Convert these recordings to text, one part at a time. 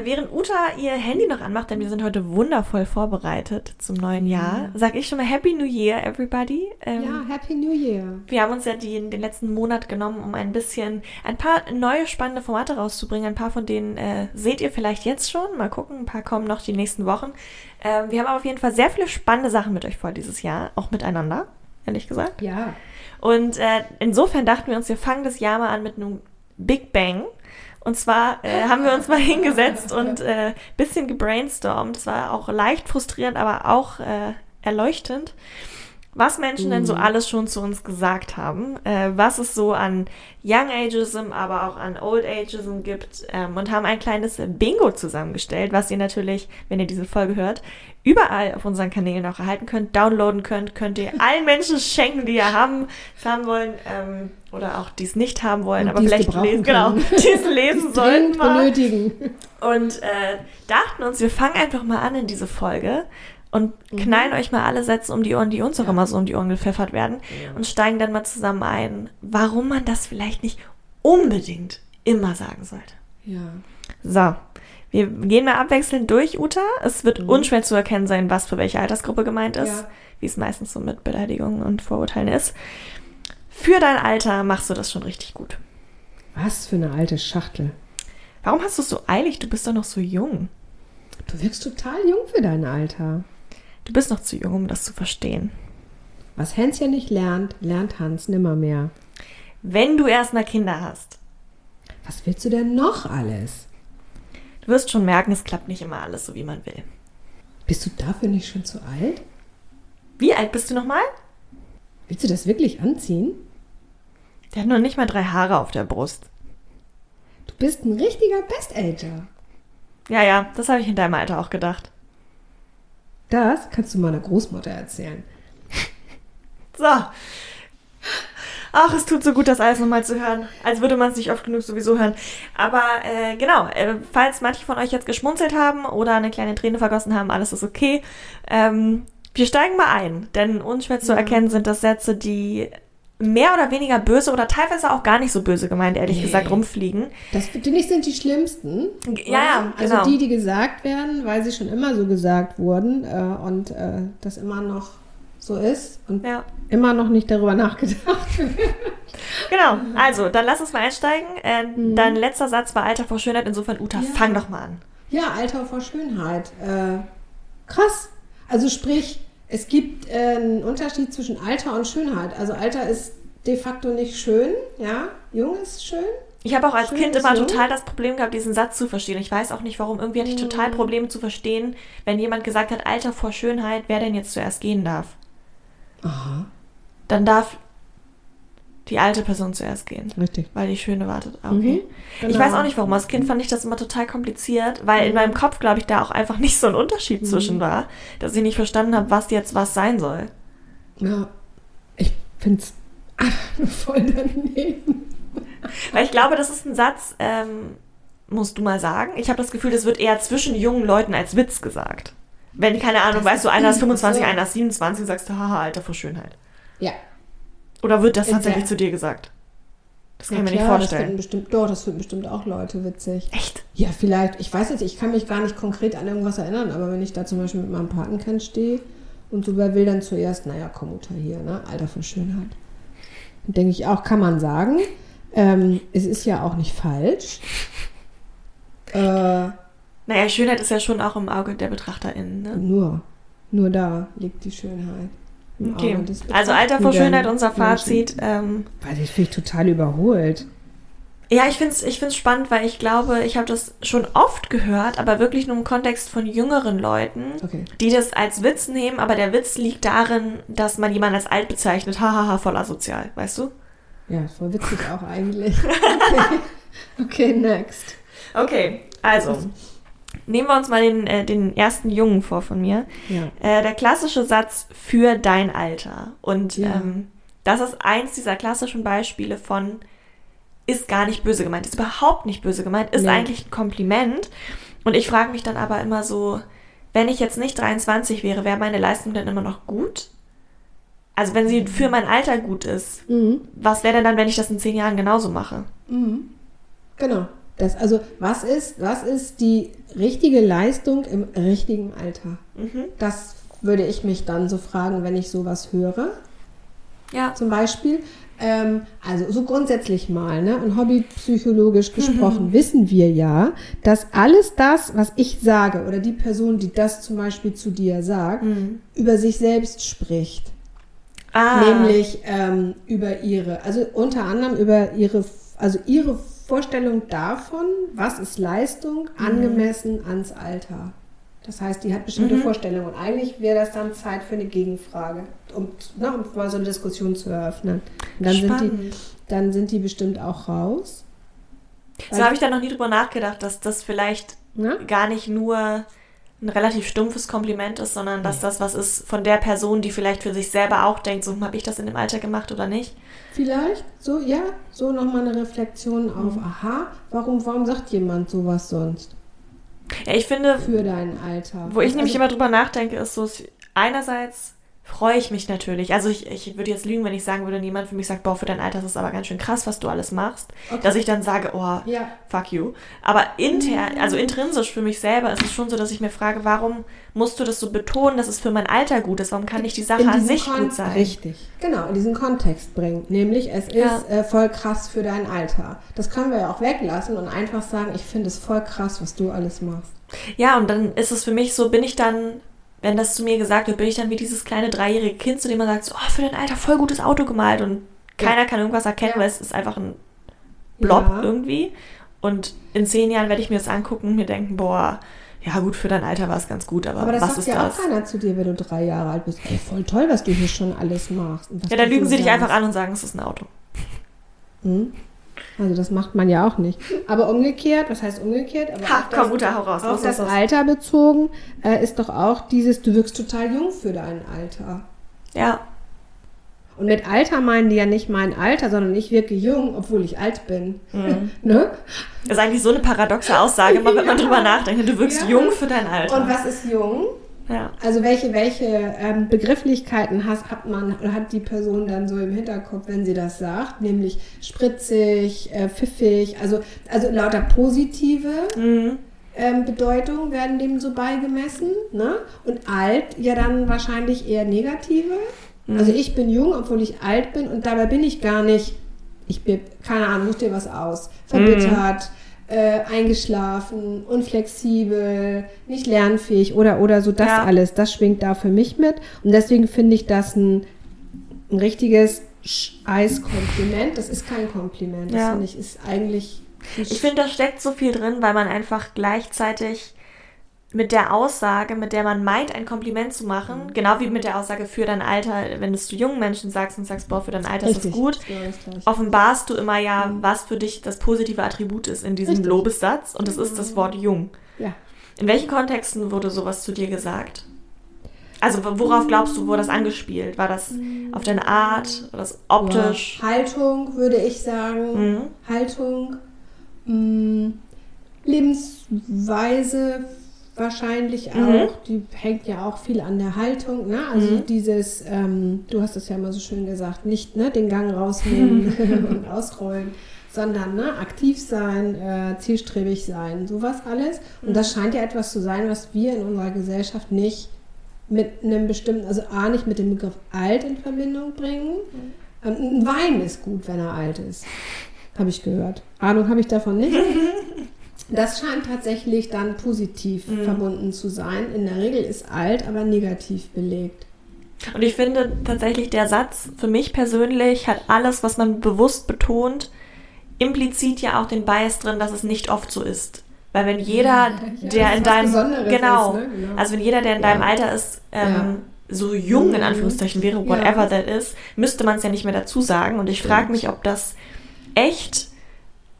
Äh, während Uta ihr Handy noch anmacht, denn wir sind heute wundervoll vorbereitet zum neuen Jahr, Ja. sag ich schon mal Happy New Year, everybody. Ähm, Ja, Happy New Year. Wir haben uns ja die, den letzten Monat genommen, um ein bisschen ein paar neue spannende Formate rauszubringen. Ein paar von denen äh, seht ihr vielleicht jetzt schon. Mal gucken, ein paar kommen noch die nächsten Wochen. Ähm, wir haben aber auf jeden Fall sehr viele spannende Sachen mit euch vor dieses Jahr, auch miteinander, ehrlich gesagt. Ja. Und äh, insofern dachten wir uns, wir fangen das Jahr mal an mit einem Big Bang. Und zwar äh, haben wir uns mal hingesetzt und äh, bisschen gebrainstormt. Es war auch leicht frustrierend, aber auch äh, erleuchtend, was Menschen denn so alles schon zu uns gesagt haben, äh, was es so an Young Ageism, aber auch an Old Ageism gibt ähm, und haben ein kleines Bingo zusammengestellt, was ihr natürlich, wenn ihr diese Folge hört, überall auf unseren Kanälen auch erhalten könnt, downloaden könnt, könnt ihr allen Menschen schenken, die ihr haben, haben wollen ähm, oder auch die es nicht haben wollen, Und aber vielleicht lesen, genau, können. die es lesen mal. benötigen. Und äh, dachten uns, wir fangen einfach mal an in diese Folge und knallen euch mal alle Sätze um die Ohren, die uns auch Ja. immer so um die Ohren gepfeffert werden und steigen dann mal zusammen ein, warum man das vielleicht nicht unbedingt immer sagen sollte. Ja. So, wir gehen mal abwechselnd durch, Uta. Es wird Mhm. unschwer zu erkennen sein, was für welche Altersgruppe gemeint ist, Ja. wie es meistens so mit Beleidigungen und Vorurteilen ist. Für dein Alter machst du das schon richtig gut. Was für eine alte Schachtel. Warum hast du es so eilig? Du bist doch noch so jung. Du wirkst total jung für dein Alter. Du bist noch zu jung, um das zu verstehen. Was Hänschen nicht lernt, lernt Hans nimmermehr. Wenn du erstmal Kinder hast, Was willst du denn noch alles? du wirst schon merken, es klappt nicht immer alles so, wie man will. Bist du dafür nicht schon zu alt? Wie alt bist du nochmal? Willst du das wirklich anziehen? Der hat noch nicht mal drei Haare auf der Brust. Du bist ein richtiger Best-Ager. Ja, ja, das habe ich in deinem Alter auch gedacht. Das kannst du meiner Großmutter erzählen. So. Ach, es tut so gut, das alles nochmal zu hören. Als würde man es nicht oft genug sowieso hören. Aber äh, genau, äh, falls manche von euch jetzt geschmunzelt haben oder eine kleine Träne vergossen haben, alles ist okay. Ähm, wir steigen mal ein, denn unschwer zu erkennen sind das Sätze, die mehr oder weniger böse oder teilweise auch gar nicht so böse gemeint, ehrlich Nee. gesagt, rumfliegen. Das finde ich sind die schlimmsten. Ja, oder? ja, Also genau. die, die gesagt werden, weil sie schon immer so gesagt wurden äh, und äh, das immer noch so ist und Ja, immer noch nicht darüber nachgedacht wird. genau. Also, dann lass uns mal einsteigen. Äh, Dein letzter Satz war Alter vor Schönheit, insofern Uta, Ja. fang doch mal an. Ja, Alter vor Schönheit. Äh, krass. Also sprich, es gibt äh, einen Unterschied zwischen Alter und Schönheit. Also Alter ist de facto nicht schön, ja. Jung ist schön. Ich habe auch als Schön Kind immer jung. total das Problem gehabt, diesen Satz zu verstehen. Ich weiß auch nicht warum. Irgendwie hatte ich total Probleme zu verstehen, wenn jemand gesagt hat, Alter vor Schönheit, wer denn jetzt zuerst gehen darf. Aha, Dann darf die alte Person zuerst gehen, richtig. weil die Schöne wartet. Ah, Okay. Mhm, Ich genau. weiß auch nicht warum. Als Kind fand ich das immer total kompliziert, weil in meinem Kopf, glaube ich, da auch einfach nicht so ein Unterschied zwischen war, dass ich nicht verstanden habe, was jetzt was sein soll. Ja, ich finde es voll daneben. Weil ich glaube, das ist ein Satz, ähm, musst du mal sagen. Ich habe das Gefühl, das wird eher zwischen jungen Leuten als Witz gesagt. Wenn, keine Ahnung, Das weißt du, einer ist 25, so. einer ist 27 und sagst du, haha, Alter vor Schönheit. Ja, Oder wird das In tatsächlich zu dir gesagt? Das kann ja, ich mir klar, nicht Das vorstellen. bestimmt, doch, das finden bestimmt auch Leute witzig. Echt? Ja, vielleicht. Ich weiß jetzt, ich kann mich gar nicht konkret an irgendwas erinnern, aber wenn ich da zum Beispiel mit meinem Patenkind stehe und so wer will dann zuerst, naja, komm Mutter hier, ne? Alter für Schönheit. Denke ich auch, kann man sagen. Ähm, es ist ja auch nicht falsch. Äh, Naja, Schönheit ist ja schon auch im Auge der BetrachterInnen. Ne? nur, nur da liegt die Schönheit. Okay. Also Alter vor Schönheit, unser. Fazit. Ähm, Weiß ich, finde ich total überholt. ja, ich finde es ich find's spannend, weil ich glaube, ich habe das schon oft gehört, aber wirklich nur im Kontext von jüngeren Leuten. Okay. die das als Witz nehmen, aber der Witz liegt darin, dass man jemanden als alt bezeichnet. Hahaha, voll asozial, weißt du? Ja, voll witzig auch eigentlich. Okay, okay next. Okay, Also, nehmen wir uns mal den, äh, den ersten Jungen vor von mir. Ja. Äh, der klassische Satz für dein Alter. Und Ja. ähm, das ist eins dieser klassischen Beispiele von ist gar nicht böse gemeint, ist überhaupt nicht böse gemeint, ist Nee. eigentlich ein Kompliment. Und ich frage mich dann aber immer so, wenn ich jetzt nicht 23 wäre, wäre meine Leistung dann immer noch gut? Also wenn sie für mein Alter gut ist, Mhm. was wäre denn dann, wenn ich das in zehn Jahren genauso mache? Genau. Das, also, was ist, was ist die richtige Leistung im richtigen Alter? Das würde ich mich dann so fragen, wenn ich sowas höre. Ja. Zum Beispiel, ähm, also so grundsätzlich mal, ne, und hobbypsychologisch gesprochen, wissen wir ja, dass alles das, was ich sage oder die Person, die das zum Beispiel zu dir sagt, über sich selbst spricht. Ah, Nämlich ähm, über ihre, also unter anderem über ihre, also ihre Vorstellung davon, was ist Leistung angemessen ans Alter. Das heißt, die hat bestimmte Vorstellungen. Und eigentlich wäre das dann Zeit für eine Gegenfrage, um, ne, um mal so eine Diskussion zu eröffnen. Und dann sind, die, dann sind die bestimmt auch raus. so habe ich da noch nie drüber nachgedacht, dass das vielleicht Ne? gar nicht nur ein relativ stumpfes Kompliment ist, sondern dass das was ist von der Person, die vielleicht für sich selber auch denkt, so habe ich das in dem Alter gemacht oder nicht. Vielleicht, so, ja, so nochmal eine Reflexion auf, aha, warum, warum sagt jemand sowas sonst? Ja, ich finde, für dein Alter? wo ich nämlich Also- immer drüber nachdenke, ist so, einerseits freue ich mich natürlich. Also ich, ich würde jetzt lügen, wenn ich sagen würde, jemand für mich sagt, boah, für dein Alter ist es aber ganz schön krass, was du alles machst. Okay. Dass ich dann sage, oh, Ja. fuck you. Aber intern, also intrinsisch für mich selber ist es schon so, dass ich mir frage, warum musst du das so betonen, dass es für mein Alter gut ist? Warum kann nicht die Sache an sich Kon- gut sein? Richtig. Genau, in diesen Kontext bringen. Nämlich, es Ja. ist äh, voll krass für dein Alter. Das können wir ja auch weglassen und einfach sagen, ich finde es voll krass, was du alles machst. Ja, und dann ist es für mich so, bin ich dann, wenn das zu mir gesagt wird, bin ich dann wie dieses kleine dreijährige Kind, zu dem man sagt, so, oh, für dein Alter voll gutes Auto gemalt und keiner kann irgendwas erkennen, Ja. weil es ist einfach ein Blob Ja. irgendwie. Und in zehn Jahren werde ich mir das angucken und mir denken, boah, ja gut, für dein Alter war es ganz gut, aber, Aber das was ist ja das? auch keiner zu dir, wenn du drei Jahre alt bist. Ey, voll toll, was du hier schon alles machst. Ja, dann lügen sie dich einfach an und sagen, es ist ein Auto. Hm? Also das macht man ja auch nicht. Aber umgekehrt, was heißt umgekehrt? Aber Ha, komm, das- Mutter, hau raus. Auf das. Alter bezogen äh, ist doch auch dieses, du wirkst total jung für dein Alter. Ja, Und mit Alter meinen die ja nicht mein Alter, sondern ich wirke jung, obwohl ich alt bin. Mhm. ne? das ist eigentlich so eine paradoxe Aussage, wenn man Ja. drüber nachdenkt. Du wirkst Ja. jung für dein Alter. Und was ist jung? Ja. Also welche, welche ähm, Begrifflichkeiten has, hat man oder hat die Person dann so im Hinterkopf, wenn sie das sagt? Nämlich spritzig, äh, pfiffig, also, also lauter positive Mhm. ähm, Bedeutungen werden dem so beigemessen. Ne? Und alt ja dann wahrscheinlich eher negative. Also ich bin jung, obwohl ich alt bin und dabei bin ich gar nicht, ich bin, keine Ahnung, such dir was aus, verbittert, äh, eingeschlafen, unflexibel, nicht lernfähig oder, oder so, das Ja. alles, das schwingt da für mich mit. Und deswegen finde ich das ein, ein richtiges Eiskompliment. Das ist kein Kompliment, das Ja. finde ich, ist eigentlich... Ich finde, da steckt so viel drin, weil man einfach gleichzeitig mit der Aussage, mit der man meint, ein Kompliment zu machen, Mhm. genau wie mit der Aussage für dein Alter, wenn du es zu jungen Menschen sagst und sagst, boah, für dein Alter ist Richtig, gut, ist das Gleiche. offenbarst du immer ja, was für dich das positive Attribut ist in diesem Richtig. Lobessatz und das ist das Wort jung. Ja. In welchen Kontexten wurde sowas zu dir gesagt? Also worauf glaubst du, wurde das angespielt? War das auf deine Art? War das optisch? Ja, Haltung würde ich sagen. Mhm. Haltung. Mh, Lebensweise wahrscheinlich auch. Mhm. Die hängt ja auch viel an der Haltung. Ne? Also Mhm. dieses, ähm, du hast es ja mal so schön gesagt, nicht ne, den Gang rausnehmen und ausrollen, sondern ne, aktiv sein, äh, zielstrebig sein, sowas alles. Und das scheint ja etwas zu sein, was wir in unserer Gesellschaft nicht mit einem bestimmten, also A, nicht mit dem Begriff alt in Verbindung bringen. Ähm, ein Wein ist gut, wenn er alt ist. Habe ich gehört. Ahnung habe ich davon nicht. Das scheint tatsächlich dann positiv verbunden zu sein. In der Regel ist alt, aber negativ belegt. Und ich finde tatsächlich, der Satz für mich persönlich hat alles, was man bewusst betont, implizit ja auch den Bias drin, dass es nicht oft so ist. Weil wenn jeder, Ja, der in deinem genau, ist, ne? Genau. also wenn jeder, der in Ja. deinem Alter ist, ähm, Ja. so jung in Mhm. Anführungszeichen wäre, whatever that is, müsste man es ja nicht mehr dazu sagen. Und ich frage mich, ob das echt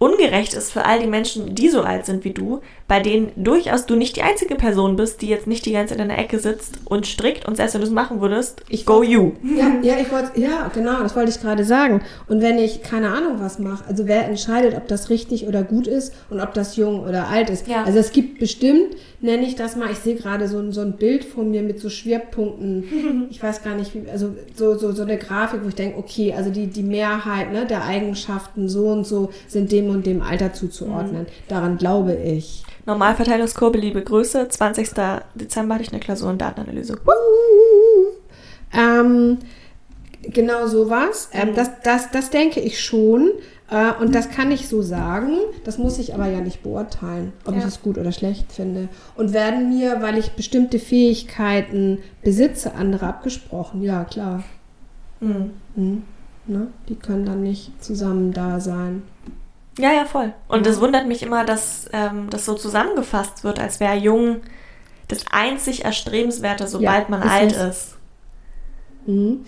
ungerecht ist für all die Menschen, die so alt sind wie du, bei denen durchaus du nicht die einzige Person bist, die jetzt nicht die ganze Zeit in der Ecke sitzt und strickt und selbst wenn du es machen würdest, Ich go wollt- you. Ja, ja, ich wollte, ja, genau, das wollte ich gerade sagen. Und wenn ich keine Ahnung was mache, also wer entscheidet, ob das richtig oder gut ist und ob das jung oder alt ist. Ja. Also es gibt bestimmt, nenne ich das mal, ich sehe gerade so, ein- so ein Bild von mir mit so Schwerpunkten. Ich weiß gar nicht, wie, also so, so, so eine Grafik, wo ich denke, okay, also die, die Mehrheit ne, der Eigenschaften so und so sind dem und dem Alter zuzuordnen. Daran glaube ich. Normalverteilungskurve, liebe Grüße. 20. Dezember hatte ich eine Klausur in Datenanalyse. Ähm, genau sowas. Ähm, das, das, das denke ich schon. Äh, und das kann ich so sagen. Das muss ich aber ja nicht beurteilen, ob ich Ja. es gut oder schlecht finde. Und werden mir, weil ich bestimmte Fähigkeiten besitze, andere abgesprochen? Ja, klar. Mhm. Hm. Ne? Die können dann nicht zusammen da sein. Ja, ja, voll. Und Ja. es wundert mich immer, dass ähm, das so zusammengefasst wird, als wäre jung das einzig Erstrebenswerte, sobald man ist alt es. ist. Mhm.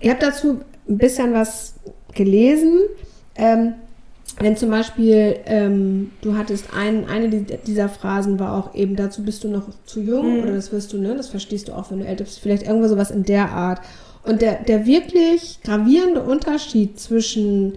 Ich habe dazu ein bisschen was gelesen. Ähm, wenn zum Beispiel ähm, du hattest ein, eine die- dieser Phrasen war auch eben dazu bist du noch zu jung Mhm. oder das wirst du, ne? Das verstehst du auch, wenn du älter bist. Vielleicht irgendwo sowas in der Art. Und der, der wirklich gravierende Unterschied zwischen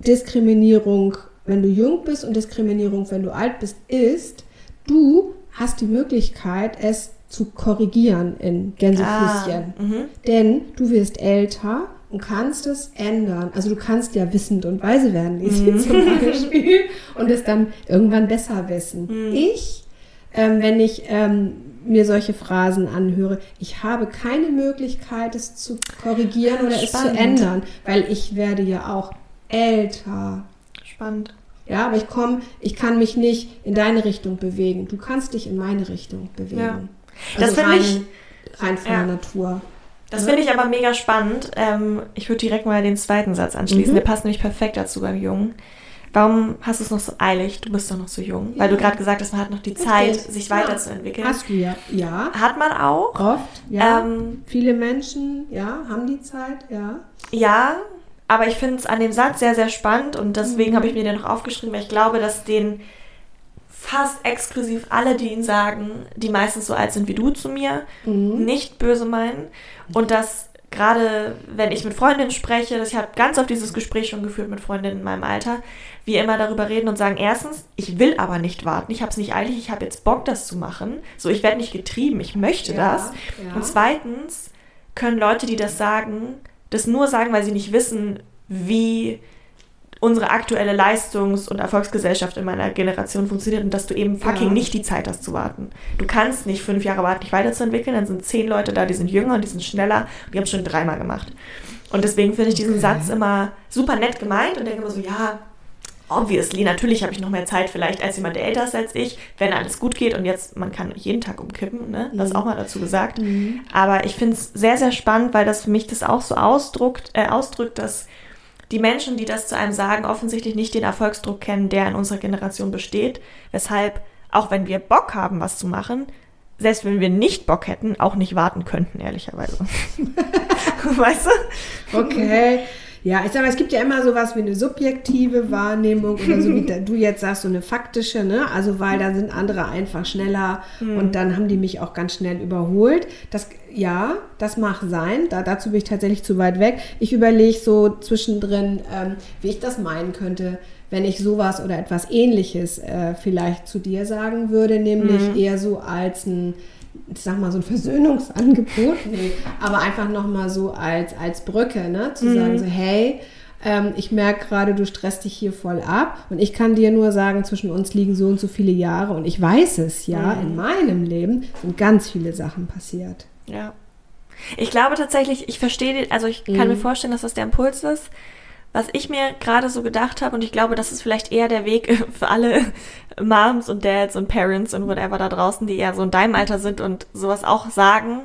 Diskriminierung, wenn du jung bist und Diskriminierung, wenn du alt bist, ist, du hast die Möglichkeit, es zu korrigieren in Gänsefüßchen. Ah, mhm. Denn du wirst älter und kannst es ändern. Also du kannst ja wissend und weise werden, Lisi Mhm. zum Beispiel, und es dann irgendwann besser wissen. Mhm. Ich, ähm, wenn ich ähm, mir solche Phrasen anhöre, ich habe keine Möglichkeit, es zu korrigieren oder es zu Spannend. ändern, weil ich werde ja auch älter. Spannend. Ja, aber ich komme, ich kann mich nicht in deine Richtung bewegen. Du kannst dich in meine Richtung bewegen. Ja. Das Also finde rein, ich- rein von Ja. der Natur. Das Ja. finde ich aber mega spannend. Ähm, ich würde direkt mal den zweiten Satz anschließen. Mhm. Der passt nämlich perfekt dazu beim Jungen. Warum hast du es noch so eilig? Du bist doch noch so jung. Weil Ja. du gerade gesagt hast, man hat noch die Zeit, Richtig. sich weiterzuentwickeln. Hast du ja. Ja, Hat man auch. oft. Ja. Ähm, Viele Menschen, ja, haben die Zeit, ja. Ja, aber ich finde es an dem Satz sehr, sehr spannend und deswegen Mhm. habe ich mir den noch aufgeschrieben, weil ich glaube, dass den fast exklusiv alle, die ihn sagen, die meistens so alt sind wie du zu mir, Mhm. nicht böse meinen. Und dass gerade, wenn ich mit Freundinnen spreche, ich habe ganz oft dieses Gespräch schon geführt mit Freundinnen in meinem Alter, wir immer darüber reden und sagen, erstens, ich will aber nicht warten, ich habe es nicht eilig, ich habe jetzt Bock, das zu machen. So, ich werde nicht getrieben, ich möchte Ja, das. ja. Und zweitens können Leute, die das sagen, das nur sagen, weil sie nicht wissen, wie unsere aktuelle Leistungs- und Erfolgsgesellschaft in meiner Generation funktioniert und dass du eben fucking Ja. nicht die Zeit hast zu warten. Du kannst nicht fünf Jahre warten, dich weiterzuentwickeln, dann sind zehn Leute da, die sind jünger und die sind schneller und die haben es schon dreimal gemacht. Und deswegen finde ich diesen Okay. Satz immer super nett gemeint und denke immer so, ja, obviously, natürlich habe ich noch mehr Zeit vielleicht als jemand, der älter ist als ich, wenn alles gut geht und jetzt, man kann jeden Tag umkippen, ne? das Mhm. auch mal dazu gesagt. Mhm. Aber ich finde es sehr, sehr spannend, weil das für mich das auch so ausdruckt, äh, ausdrückt, dass die Menschen, die das zu einem sagen, offensichtlich nicht den Erfolgsdruck kennen, der in unserer Generation besteht. Weshalb, auch wenn wir Bock haben, was zu machen, selbst wenn wir nicht Bock hätten, auch nicht warten könnten, ehrlicherweise. weißt du? Okay. Ja, ich sag mal, es gibt ja immer sowas wie eine subjektive Wahrnehmung oder so wie du jetzt sagst, so eine faktische, ne? Also weil da sind andere einfach schneller und dann haben die mich auch ganz schnell überholt. Das ja, das mag sein. Da, dazu bin ich tatsächlich zu weit weg. Ich überlege so zwischendrin, ähm, wie ich das meinen könnte, wenn ich sowas oder etwas ähnliches äh, vielleicht zu dir sagen würde, nämlich eher so als ein ich sag mal, so ein Versöhnungsangebot, nee, aber einfach nochmal so als, als Brücke, ne, zu sagen so, hey, ähm, ich merke gerade, du stresst dich hier voll ab und ich kann dir nur sagen, zwischen uns liegen so und so viele Jahre und ich weiß es ja, in meinem Leben sind ganz viele Sachen passiert. Ja. Ich glaube tatsächlich, ich verstehe, also ich kann Mhm. mir vorstellen, dass das der Impuls ist. Was ich mir gerade so gedacht habe, und ich glaube, das ist vielleicht eher der Weg für alle Moms und Dads und Parents und whatever da draußen, die eher so in deinem Alter sind und sowas auch sagen,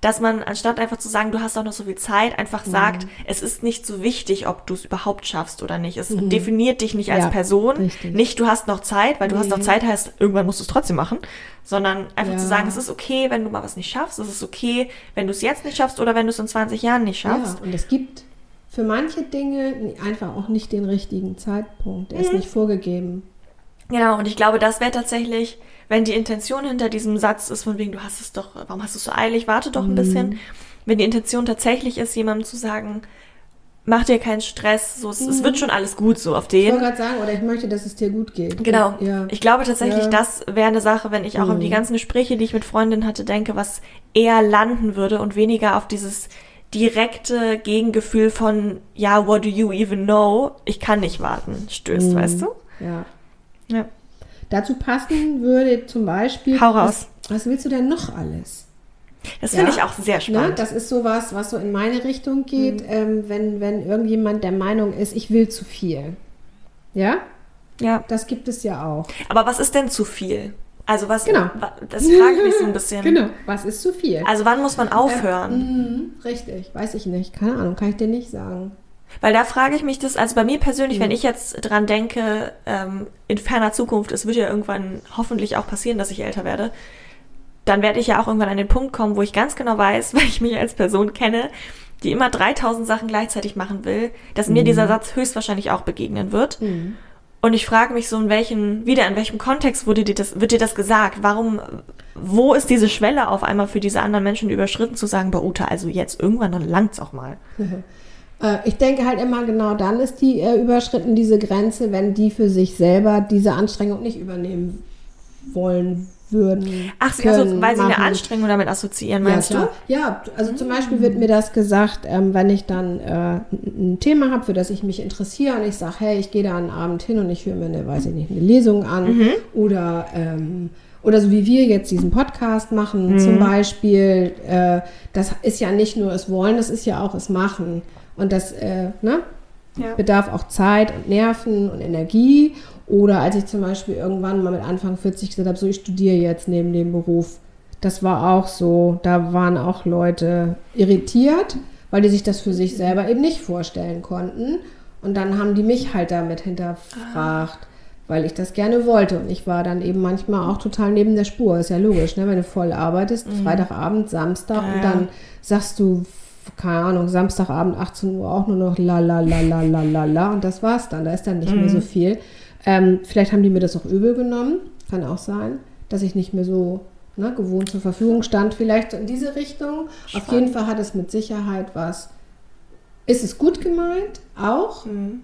dass man, anstatt einfach zu sagen, du hast auch noch so viel Zeit, einfach sagt, es ist nicht so wichtig, ob du es überhaupt schaffst oder nicht. Es definiert dich nicht als Ja, Person. richtig. Nicht, du hast noch Zeit, weil du hast noch Nee. Zeit heißt, irgendwann musst du es trotzdem machen, sondern einfach Ja. zu sagen, es ist okay, wenn du mal was nicht schaffst, es ist okay, wenn du es jetzt nicht schaffst oder wenn du es in 20 Jahren nicht schaffst. Ja, und es gibt für manche Dinge einfach auch nicht den richtigen Zeitpunkt. Der ist Mhm. nicht vorgegeben. Genau, und ich glaube, das wäre tatsächlich, wenn die Intention hinter diesem Satz ist, von wegen, du hast es doch, warum hast du es so eilig, warte doch ein Mhm. bisschen. Wenn die Intention tatsächlich ist, jemandem zu sagen, mach dir keinen Stress, so, es, es wird schon alles gut, so auf Mhm. Ich den. wollte gerade sagen, oder ich möchte, dass es dir gut geht. Genau. Ja. Ich glaube tatsächlich, Ja. das wäre eine Sache, wenn ich auch an die ganzen Gespräche, die ich mit Freundinnen hatte, denke, was eher landen würde und weniger auf dieses direkte Gegengefühl von, ja, what do you even know? Ich kann nicht warten, stößt, Mhm. weißt du? ja. Ja. Dazu passen würde zum Beispiel. Hau raus. Was, was willst du denn noch alles? Das finde Ja. ich auch sehr Ne? spannend. Das ist sowas, was so in meine Richtung geht, Mhm. ähm, wenn, wenn irgendjemand der Meinung ist, ich will zu viel. Ja, ja. das gibt es ja auch. Aber was ist denn zu viel? Also was, Genau. das frage ich mich so ein bisschen. Genau. Was ist zu viel? Also wann muss man aufhören? Mhm, richtig, weiß ich nicht. Keine Ahnung, kann ich dir nicht sagen. Weil da frage ich mich das, also bei mir persönlich, Mhm. wenn ich jetzt dran denke, ähm, in ferner Zukunft, es wird ja irgendwann hoffentlich auch passieren, dass ich älter werde, dann werde ich ja auch irgendwann an den Punkt kommen, wo ich ganz genau weiß, weil ich mich als Person kenne, die immer 3000 Sachen gleichzeitig machen will, dass mir Mhm. dieser Satz höchstwahrscheinlich auch begegnen wird. Und ich frage mich so, in welchen, wieder in welchem Kontext wurde dir das, wird dir das gesagt? Warum, wo ist diese Schwelle auf einmal für diese anderen Menschen überschritten zu sagen, bei Uta, also jetzt irgendwann, dann langt's auch mal. Äh, ich denke halt immer genau dann ist die äh, überschritten, diese Grenze, wenn die für sich selber diese Anstrengung nicht übernehmen wollen würden. Ach, sie, können, also, weil sie eine. Anstrengung damit assoziieren, meinst ja, du? Ja, also zum Beispiel wird mir das gesagt, ähm, wenn ich dann äh, ein ein Thema habe, für das ich mich interessiere und ich sage, hey, ich gehe da einen Abend hin und ich höre mir eine, weiß ich nicht, eine Lesung an Mhm. oder ähm, oder so wie wir jetzt diesen Podcast machen Mhm. zum Beispiel, äh, das ist ja nicht nur es wollen, das ist ja auch es machen und das äh, ne, Ja. bedarf auch Zeit und Nerven und Energie. Oder als ich zum Beispiel irgendwann mal mit Anfang 40 gesagt habe, so ich studiere jetzt neben dem Beruf. Das war auch so, da waren auch Leute irritiert, weil die sich das für sich selber eben nicht vorstellen konnten. Und dann haben die mich halt damit hinterfragt, weil ich das gerne wollte. Und ich war dann eben manchmal auch total neben der Spur. Ist ja logisch, ne? wenn du voll arbeitest, Freitagabend, Samstag Ja, und ja. dann sagst du, keine Ahnung, Samstagabend 18 Uhr auch nur noch la la la la la la la und das war's dann. Da ist dann nicht mehr so viel. Ähm, vielleicht haben die mir das auch übel genommen, kann auch sein, dass ich nicht mehr so ne, gewohnt zur Verfügung stand, vielleicht so in diese Richtung. Auf Spannend. jeden Fall hat es mit Sicherheit was. Ist es gut gemeint? Auch. Mhm.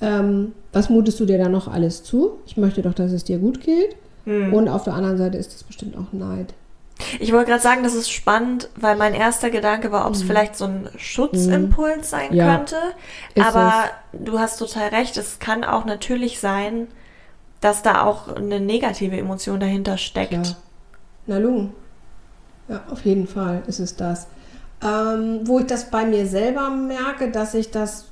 Ähm, was mutest du dir da noch alles zu? Ich möchte doch, dass es dir gut geht. Mhm. Und auf der anderen Seite ist es bestimmt auch Neid. Ich wollte gerade sagen, das ist spannend, weil mein erster Gedanke war, ob es vielleicht so ein Schutzimpuls sein Mhm. Ja, könnte. ist Aber du hast total recht, es kann auch natürlich sein, dass da auch eine negative Emotion dahinter steckt. Klar. Na Lung. Ja, auf jeden Fall ist es das. Ähm, wo ich das bei mir selber merke, dass ich das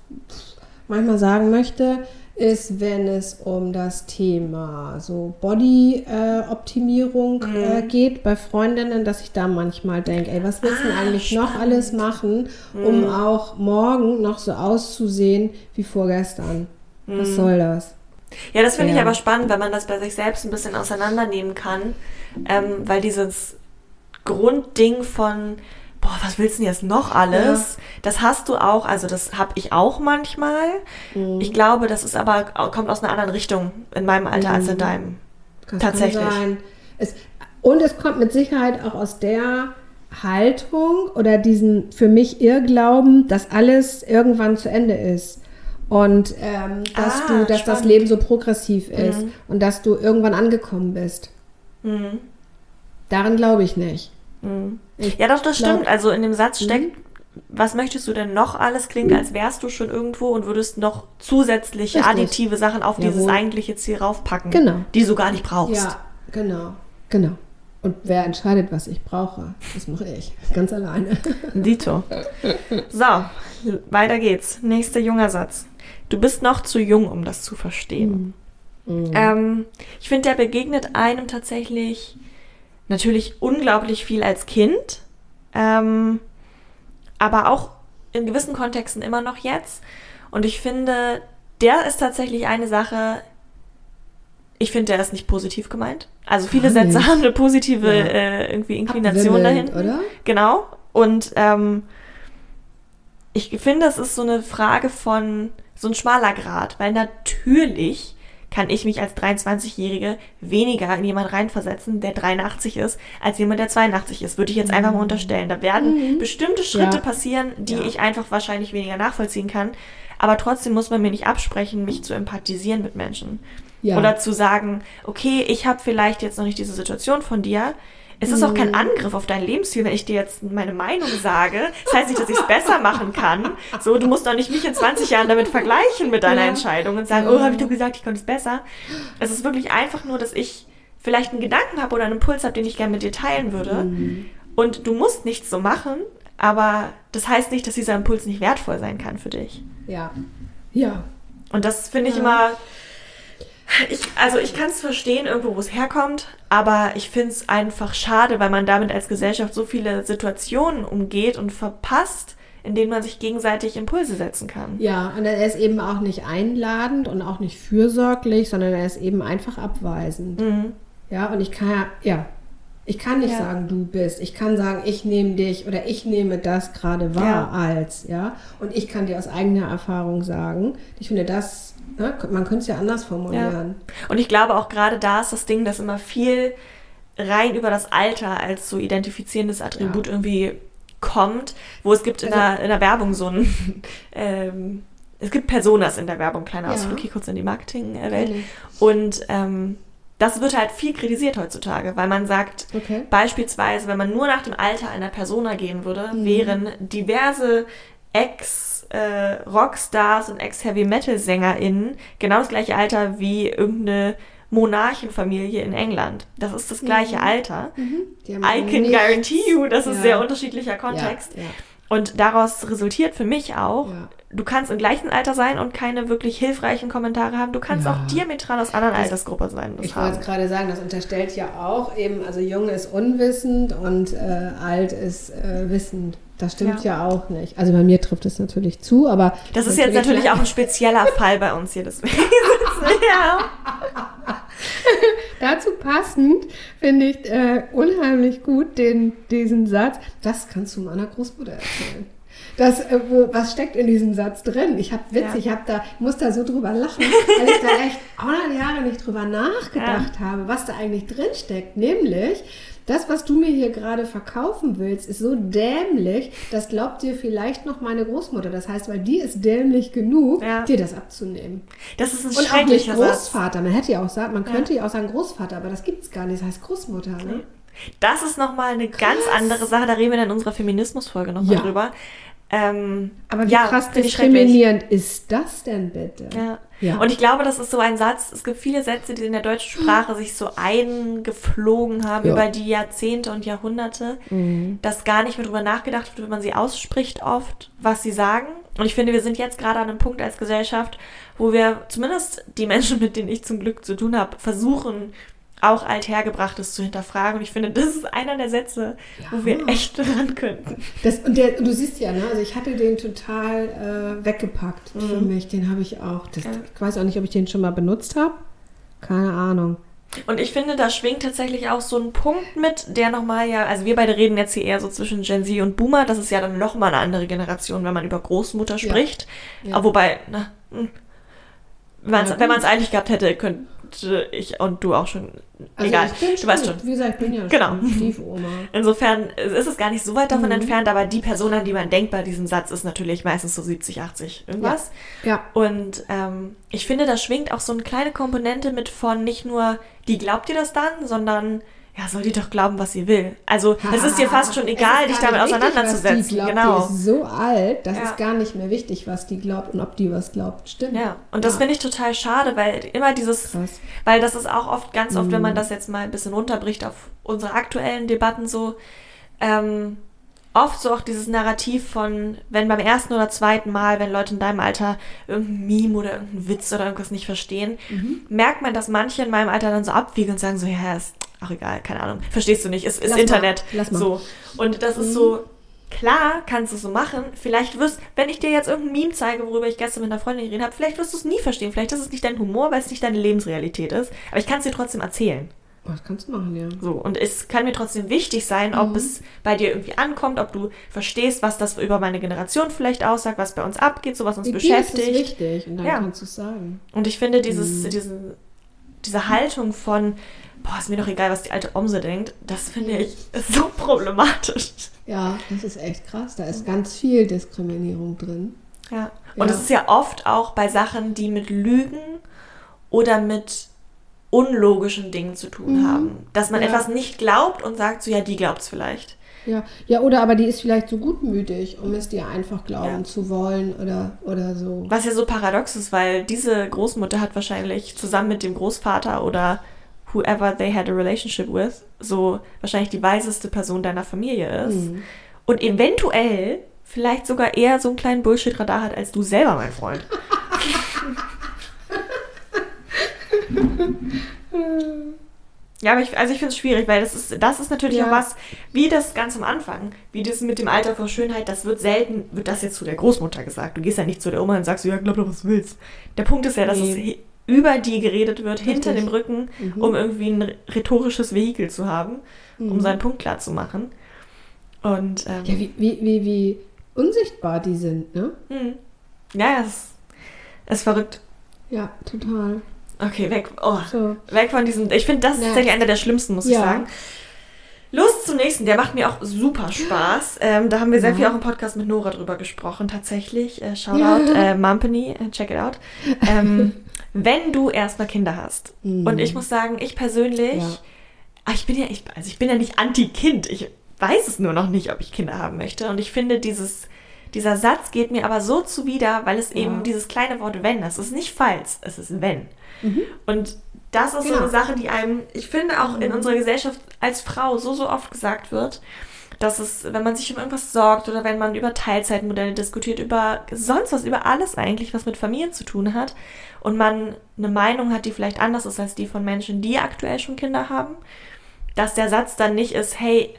manchmal sagen möchte, ist, wenn es um das Thema so Body-Optimierung äh, geht bei Freundinnen, dass ich da manchmal denke, ey, was willst du Ah, eigentlich noch alles machen, um auch morgen noch so auszusehen wie vorgestern? Was soll das? Ja, das finde ich Ja. aber spannend, wenn man das bei sich selbst ein bisschen auseinandernehmen kann, ähm, weil dieses Grundding von, boah, was willst du denn jetzt noch alles? Das hast du auch, also das habe ich auch manchmal. Mhm. Ich glaube, das ist aber, kommt aus einer anderen Richtung in meinem Alter als in Mhm. deinem. Das Tatsächlich. Es, und es kommt mit Sicherheit auch aus der Haltung oder diesen für mich Irrglauben, dass alles irgendwann zu Ende ist. Und ähm, dass Ah, du, dass das spannend. Leben so progressiv ist und dass du irgendwann angekommen bist. Mhm. Daran glaube ich nicht. Mhm. Ja, doch, das glaub- stimmt. Also in dem Satz Mhm. steckt, was möchtest du denn noch alles? Klingt, als wärst du schon irgendwo und würdest noch zusätzliche Richtig. additive Sachen auf dieses Jawohl. eigentliche Ziel raufpacken, Genau. die du gar nicht brauchst. Ja, genau. Genau. Und wer entscheidet, was ich brauche? Das mache ich. Ganz alleine. Dito. So, weiter geht's. Nächster junger Satz. Du bist noch zu jung, um das zu verstehen. Ähm, ich finde, der begegnet einem tatsächlich natürlich unglaublich viel als Kind, ähm, aber auch in gewissen Kontexten immer noch jetzt. Und ich finde, der ist tatsächlich eine Sache, ich finde, der ist nicht positiv gemeint. Also viele Gar Sätze nicht. haben eine positive Ja. äh, irgendwie Inklination dahin. oder? Genau. Und ähm, ich finde, es ist so eine Frage von so ein schmaler Grad, weil natürlich kann ich mich als 23-Jährige weniger in jemand reinversetzen, der 83 ist, als jemand, der 82 ist. Würde ich jetzt einfach mal unterstellen. Da werden Mhm. bestimmte Schritte Ja. passieren, die Ja. ich einfach wahrscheinlich weniger nachvollziehen kann. Aber trotzdem muss man mir nicht absprechen, mich zu empathisieren mit Menschen. Ja. Oder zu sagen, okay, ich habe vielleicht jetzt noch nicht diese Situation von dir. Es ist auch kein Angriff auf dein Lebensstil, wenn ich dir jetzt meine Meinung sage. Das heißt nicht, dass ich es besser machen kann. So, du musst doch nicht mich in 20 Jahren damit vergleichen mit deiner Ja. Entscheidung und sagen, oh, habe ich doch gesagt, ich konnte es besser. Es ist wirklich einfach nur, dass ich vielleicht einen Gedanken habe oder einen Impuls habe, den ich gerne mit dir teilen würde. Mhm. Und du musst nichts so machen, aber das heißt nicht, dass dieser Impuls nicht wertvoll sein kann für dich. Ja. Ja. Und das finde ich Ja. immer. Ich, also ich kann es verstehen, irgendwo wo es herkommt, aber ich finde es einfach schade, weil man damit als Gesellschaft so viele Situationen umgeht und verpasst, in denen man sich gegenseitig Impulse setzen kann. Ja, und er ist eben auch nicht einladend und auch nicht fürsorglich, sondern er ist eben einfach abweisend. Mhm. Ja, und ich kann ja, ja, ich kann nicht Ja. sagen, du bist. Ich kann sagen, ich nehme dich oder ich nehme das gerade wahr als, ja. Und ich kann dir aus eigener Erfahrung sagen, ich finde das, ne, man könnte es ja anders formulieren. Und ich glaube auch gerade da ist das Ding, dass immer viel rein über das Alter als so identifizierendes Attribut Ja. irgendwie kommt, wo es gibt in, Also- der, in der Werbung so ein, ähm, es gibt Personas in der Werbung, kleiner Ja. Ausflug hier kurz in die Marketingwelt. Und ähm, das wird halt viel kritisiert heutzutage, weil man sagt, Okay. beispielsweise, wenn man nur nach dem Alter einer Persona gehen würde, Mhm. wären diverse Ex-Rockstars und Ex-Heavy-Metal-SängerInnen genau das gleiche Alter wie irgendeine Monarchenfamilie in England. Das ist das gleiche Alter. Die haben I can nichts- guarantee you, das ist Ja. sehr unterschiedlicher Kontext. Ja, ja. Und daraus resultiert für mich auch, Ja. du kannst im gleichen Alter sein und keine wirklich hilfreichen Kommentare haben. Du kannst Ja. auch diametral aus anderen Altersgruppen sein. das Ich wollte es gerade sagen, das unterstellt ja auch eben, also jung ist unwissend und äh, alt ist äh, wissend. Das stimmt ja. auch nicht. Also bei mir trifft es natürlich zu, aber Das ist jetzt natürlich auch ein spezieller Fall bei uns hier. Deswegen ja. Dazu passend finde ich äh, unheimlich gut den, diesen Satz. Das kannst du meiner Großmutter erzählen. Das, äh, wo, was steckt in diesem Satz drin? Ich habe Witz, Ja. ich habe da, muss da so drüber lachen, weil ich da echt 100 Jahre nicht drüber nachgedacht habe, was da eigentlich drin steckt. Nämlich, das, was du mir hier gerade verkaufen willst, ist so dämlich, das glaubt dir vielleicht noch meine Großmutter. Das heißt, weil die ist dämlich genug, Ja. dir das abzunehmen. Das ist ein Und auch nicht. Großvater. Man hätte ja auch sagen, man könnte ja auch sagen Großvater, aber das gibt es gar nicht. Das heißt Großmutter, ne? Das ist nochmal eine ganz andere Sache. Da reden wir dann in unserer Feminismusfolge nochmal Ja. drüber. Ähm, Aber wie ja, krass diskriminierend ist das denn bitte? Ja. Ja. Und ich glaube, das ist so ein Satz, es gibt viele Sätze, die in der deutschen Sprache sich so eingeflogen haben Ja. über die Jahrzehnte und Jahrhunderte, Mhm. dass gar nicht mehr drüber nachgedacht wird, wenn man sie ausspricht oft, was sie sagen. Und ich finde, wir sind jetzt gerade an einem Punkt als Gesellschaft, wo wir zumindest die Menschen, mit denen ich zum Glück zu tun habe, versuchen, auch Althergebrachtes zu hinterfragen. Und ich finde, das ist einer der Sätze, wo wir echt ran könnten. Das, und der, du siehst ja, ne? also ich hatte den total äh, weggepackt für mich. Den habe ich auch. Das, Mhm. Ja. Ich weiß auch nicht, ob ich den schon mal benutzt habe. Keine Ahnung. Und ich finde, da schwingt tatsächlich auch so ein Punkt mit, der nochmal ja, also wir beide reden jetzt hier eher so zwischen Gen Z und Boomer, das ist ja dann nochmal eine andere Generation, wenn man über Großmutter spricht. Ja. Wobei, na, hm, Ja, wenn man es eigentlich gehabt hätte, könnte ich und du auch schon, Also egal, ich bin du weißt schon. Wie gesagt, ich bin ja Genau. schon Stiefoma. Insofern ist es gar nicht so weit davon Mhm. entfernt, aber die Person, an die man denkt bei diesem Satz, ist natürlich meistens so 70, 80 irgendwas. Ja. Und ähm, ich finde, da schwingt auch so eine kleine Komponente mit von nicht nur, die glaubt dir das dann, sondern ja, soll die doch glauben, was sie will. Also es ist dir fast schon egal, dich damit wichtig, auseinanderzusetzen. Die glaubt, genau. Die ist so alt, das Ja. ist gar nicht mehr wichtig, was die glaubt und ob die was glaubt. Stimmt. Ja, und das Ja. finde ich total schade, weil immer dieses, Krass. weil das ist auch oft, ganz oft, wenn Mhm. man das jetzt mal ein bisschen runterbricht auf unsere aktuellen Debatten so, ähm, oft so auch dieses Narrativ von, wenn beim ersten oder zweiten Mal, wenn Leute in deinem Alter irgendein Meme oder irgendeinen Witz oder irgendwas nicht verstehen, Mhm. merkt man, dass manche in meinem Alter dann so abwiegen und sagen so, ja, ist auch egal, keine Ahnung, verstehst du nicht, ist, ist Lass mal, Internet. lass mal. Mhm. So. Und das ist so, klar kannst du es so machen, vielleicht wirst, wenn ich dir jetzt irgendein Meme zeige, worüber ich gestern mit einer Freundin geredet habe, vielleicht wirst du es nie verstehen, vielleicht ist es nicht dein Humor, weil es nicht deine Lebensrealität ist, aber ich kann es dir trotzdem erzählen. Das kannst du machen, ja. So, und es kann mir trotzdem wichtig sein, ob Mhm. es bei dir irgendwie ankommt, ob du verstehst, was das über meine Generation vielleicht aussagt, was bei uns abgeht, so was uns Dir ist es beschäftigt. wichtig und dann Ja. kannst du es sagen. Und ich finde dieses, Mhm. diesen, diese Haltung von, boah, ist mir doch egal, was die alte Omse denkt, das finde ich so problematisch. Ja, das ist echt krass. Da ist ganz viel Diskriminierung drin. Ja. Und Ja. es ist ja oft auch bei Sachen, die mit Lügen oder mit unlogischen Dingen zu tun Mhm. haben. Dass man Ja. etwas nicht glaubt und sagt so, ja, die glaubt es vielleicht. Ja, ja, oder aber die ist vielleicht so gutmütig, um es dir einfach glauben Ja. zu wollen oder, oder so. Was ja so paradox ist, weil diese Großmutter hat wahrscheinlich zusammen mit dem Großvater oder whoever they had a relationship with, so wahrscheinlich die weiseste Person deiner Familie ist. Mhm. Und eventuell vielleicht sogar eher so einen kleinen Bullshit-Radar hat als du selber, mein Freund. Ja, aber ich, also ich finde es schwierig, weil das ist, das ist natürlich Ja. auch was, wie das ganz am Anfang, wie das mit dem Alter vor Schönheit, das wird selten, wird das jetzt zu der Großmutter gesagt. Du gehst ja nicht zu der Oma und sagst, ja, glaub doch, was du willst. Der Punkt ist ja, dass Nee. es über die geredet wird, hinter Richtig. dem Rücken, Mhm. um irgendwie ein rhetorisches Vehikel zu haben, um Mhm. seinen Punkt klar zu machen. Und ähm, Ja, wie, wie, wie, wie unsichtbar die sind, ne? hm. ja, es ist, verrückt. Ja, total. Okay, weg. Oh, So. weg von diesem. Ich finde, das ist Ja. tatsächlich einer der schlimmsten, muss ich Ja. sagen. Los zum nächsten, der macht mir auch super Spaß. Ähm, da haben wir sehr Ja. viel auch im Podcast mit Nora drüber gesprochen, tatsächlich. Äh, Shoutout, äh, Mumpany, äh, check it out. Ähm, wenn du erstmal Kinder hast. Mhm. Und ich muss sagen, ich persönlich, Ja. ah, ich bin ja, ich, also ich bin ja nicht anti-Kind. Ich weiß es nur noch nicht, ob ich Kinder haben möchte. Und ich finde, dieses, dieser Satz geht mir aber so zuwider, weil es Ja. eben dieses kleine Wort wenn, das ist nicht falls, es ist wenn. Und das ist so Genau. eine Sache, die einem, ich finde auch in unserer Gesellschaft als Frau so, so oft gesagt wird, dass es, wenn man sich um irgendwas sorgt oder wenn man über Teilzeitmodelle diskutiert, über sonst was, über alles eigentlich, was mit Familien zu tun hat und man eine Meinung hat, die vielleicht anders ist als die von Menschen, die aktuell schon Kinder haben, dass der Satz dann nicht ist, hey,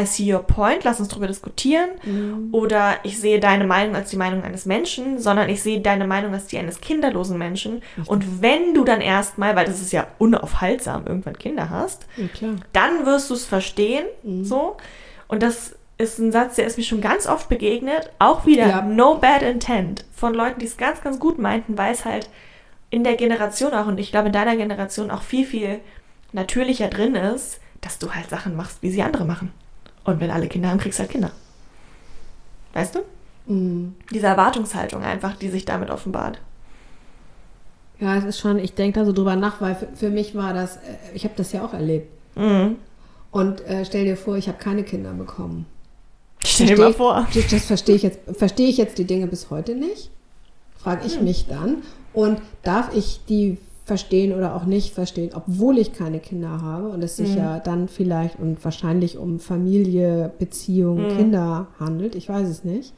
I see your point, lass uns darüber diskutieren. Mhm. Oder ich sehe deine Meinung als die Meinung eines Menschen, sondern ich sehe deine Meinung als die eines kinderlosen Menschen. Und wenn du dann erstmal, weil das ist ja unaufhaltsam, irgendwann Kinder hast, Ja, dann wirst du es verstehen. Mhm. So. Und das ist ein Satz, der ist mir schon ganz oft begegnet. Auch wieder Ja. no bad intent von Leuten, die es ganz, ganz gut meinten, weil es halt in der Generation auch, und ich glaube in deiner Generation auch viel, viel natürlicher drin ist, dass du halt Sachen machst, wie sie andere machen. Und wenn alle Kinder haben, kriegst du halt Kinder. Weißt du? Mhm. Diese Erwartungshaltung einfach, die sich damit offenbart. Ja, es ist schon, ich denke da so drüber nach, weil für, für mich war das, äh, ich habe das ja auch erlebt. Mhm. Und äh, stell dir vor, ich habe keine Kinder bekommen. Stell dir mal vor. Das, das verstehe ich jetzt, verstehe ich jetzt die Dinge bis heute nicht? Frage ich mich dann. Und darf ich die verstehen oder auch nicht verstehen, obwohl ich keine Kinder habe und es sich Mhm. ja dann vielleicht und wahrscheinlich um Familie, Beziehung, Mhm. Kinder handelt. Ich weiß es nicht.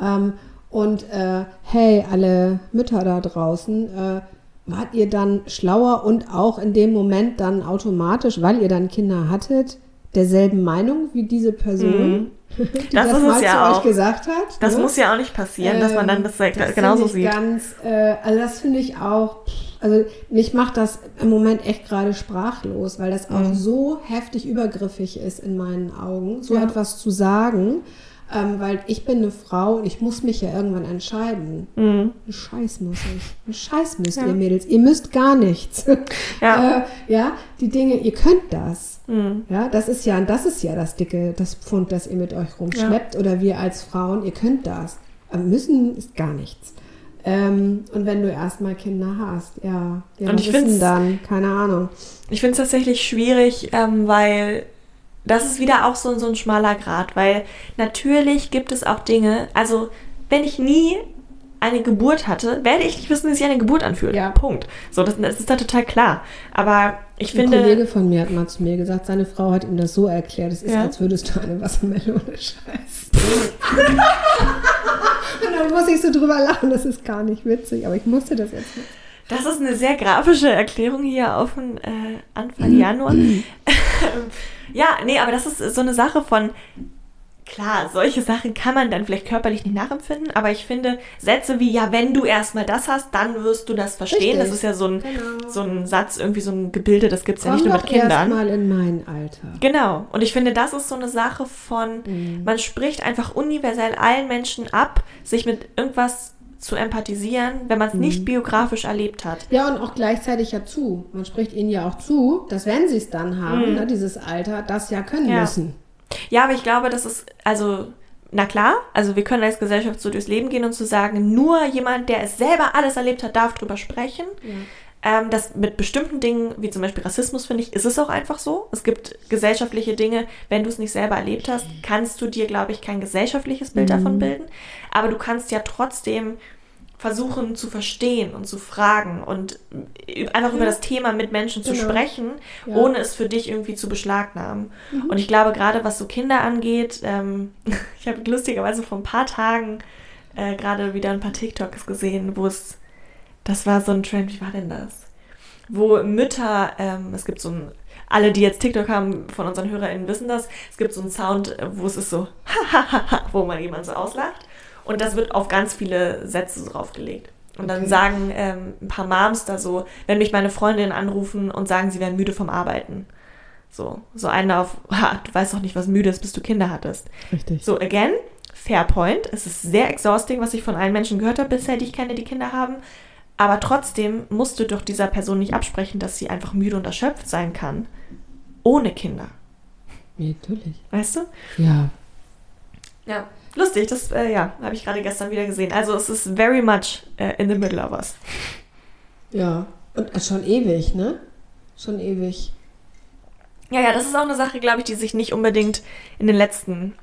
Ähm, und äh, hey, alle Mütter da draußen, äh, wart ihr dann schlauer und auch in dem Moment dann automatisch, weil ihr dann Kinder hattet, derselben Meinung wie diese Person, die Das das, ist es ja zu auch. euch gesagt hat? Das ne? muss ja auch nicht passieren, dass man dann Ähm, das, das genauso sieht. Ganz, äh, also das finde ich auch, also mich macht das im Moment echt gerade sprachlos, weil das auch Mhm. so heftig übergriffig ist in meinen Augen, so Ja. etwas zu sagen, ähm, weil ich bin eine Frau und ich muss mich ja irgendwann entscheiden. Mhm. Ein Scheiß muss ich. Ein Scheiß müsst Ja. ihr Mädels. Ihr müsst gar nichts. Ja. äh, ja, die Dinge, ihr könnt das. Mhm. Ja, das ist ja, das ist ja das dicke, das Pfund, das ihr mit euch rumschleppt oder wir als Frauen, ihr könnt das. Aber müssen ist gar nichts. Ähm, und wenn du erstmal Kinder hast, ja, ja Und ich find's- dann? Keine Ahnung. Ich finde es tatsächlich schwierig, ähm, weil das ist wieder auch so, so ein schmaler Grad, weil natürlich gibt es auch Dinge, also wenn ich nie eine Geburt hatte, werde ich nicht wissen, wie sich eine Geburt anfühlt. Ja. Punkt. So, das, das ist da total klar. Aber ich Ein finde. Kollege von mir hat mal zu mir gesagt, seine Frau hat ihm das so erklärt, es ist, Ja. als würdest du eine Wassermelone scheißen. und dann muss ich so drüber lachen, das ist gar nicht witzig, aber ich musste das jetzt nicht. Das ist eine sehr grafische Erklärung hier auf den äh, Anfang Januar. Ja, nee, aber das ist so eine Sache von Klar, solche Sachen kann man dann vielleicht körperlich nicht nachempfinden, aber ich finde Sätze wie, ja, wenn du erstmal das hast, dann wirst du das verstehen. Richtig. Das ist ja so ein, Genau. so ein Satz, irgendwie so ein Gebilde, das gibt es ja nicht nur mit Kindern. erst mal in mein Alter. Genau. Und ich finde, das ist so eine Sache von, Mhm. man spricht einfach universell allen Menschen ab, sich mit irgendwas zu empathisieren, wenn man es Mhm. nicht biografisch erlebt hat. Ja, und auch gleichzeitig ja zu. Man spricht ihnen ja auch zu, dass wenn sie es dann haben, ne, dieses Alter, das ja können Mhm. Ja. müssen. Ja, aber ich glaube, das ist, also, na klar, also wir können als Gesellschaft so durchs Leben gehen und zu sagen, nur jemand, der es selber alles erlebt hat, darf drüber sprechen. Ähm, das mit bestimmten Dingen, wie zum Beispiel Rassismus, finde ich, ist es auch einfach so. Es gibt gesellschaftliche Dinge, wenn du es nicht selber erlebt hast, kannst du dir, glaube ich, kein gesellschaftliches Bild davon bilden. Aber du kannst ja trotzdem versuchen zu verstehen und zu fragen und einfach über das Thema mit Menschen zu Genau. sprechen, Ja. ohne es für dich irgendwie zu beschlagnahmen. Und ich glaube, gerade was so Kinder angeht, ähm, ich habe lustigerweise vor ein paar Tagen äh, gerade wieder ein paar TikToks gesehen, wo es, das war so ein Trend, wie war denn das? Wo Mütter, ähm, es gibt so ein, alle, die jetzt TikTok haben von unseren HörerInnen wissen das, es gibt so einen Sound, wo es ist so, wo man jemand so auslacht. Und das wird auf ganz viele Sätze draufgelegt. Und dann Okay. sagen ähm, ein paar Moms da so, wenn mich meine Freundinnen anrufen und sagen, sie wären müde vom Arbeiten. So, so eine auf, ha, du weißt doch nicht, was müde ist, bis du Kinder hattest. Richtig. So, again, fair point. Es ist sehr exhausting, was ich von allen Menschen gehört habe bisher, die ich kenne, die Kinder haben. Aber trotzdem musst du doch dieser Person nicht absprechen, dass sie einfach müde und erschöpft sein kann. Ohne Kinder. Ja, natürlich. Weißt du? Ja. Ja. Lustig, das äh, ja, habe ich gerade gestern wieder gesehen. Also es ist very much äh, in the middle of us. Ja. Und äh, schon ewig, ne? Schon ewig. Ja, ja, das ist auch eine Sache, glaube ich, die sich nicht unbedingt in den letzten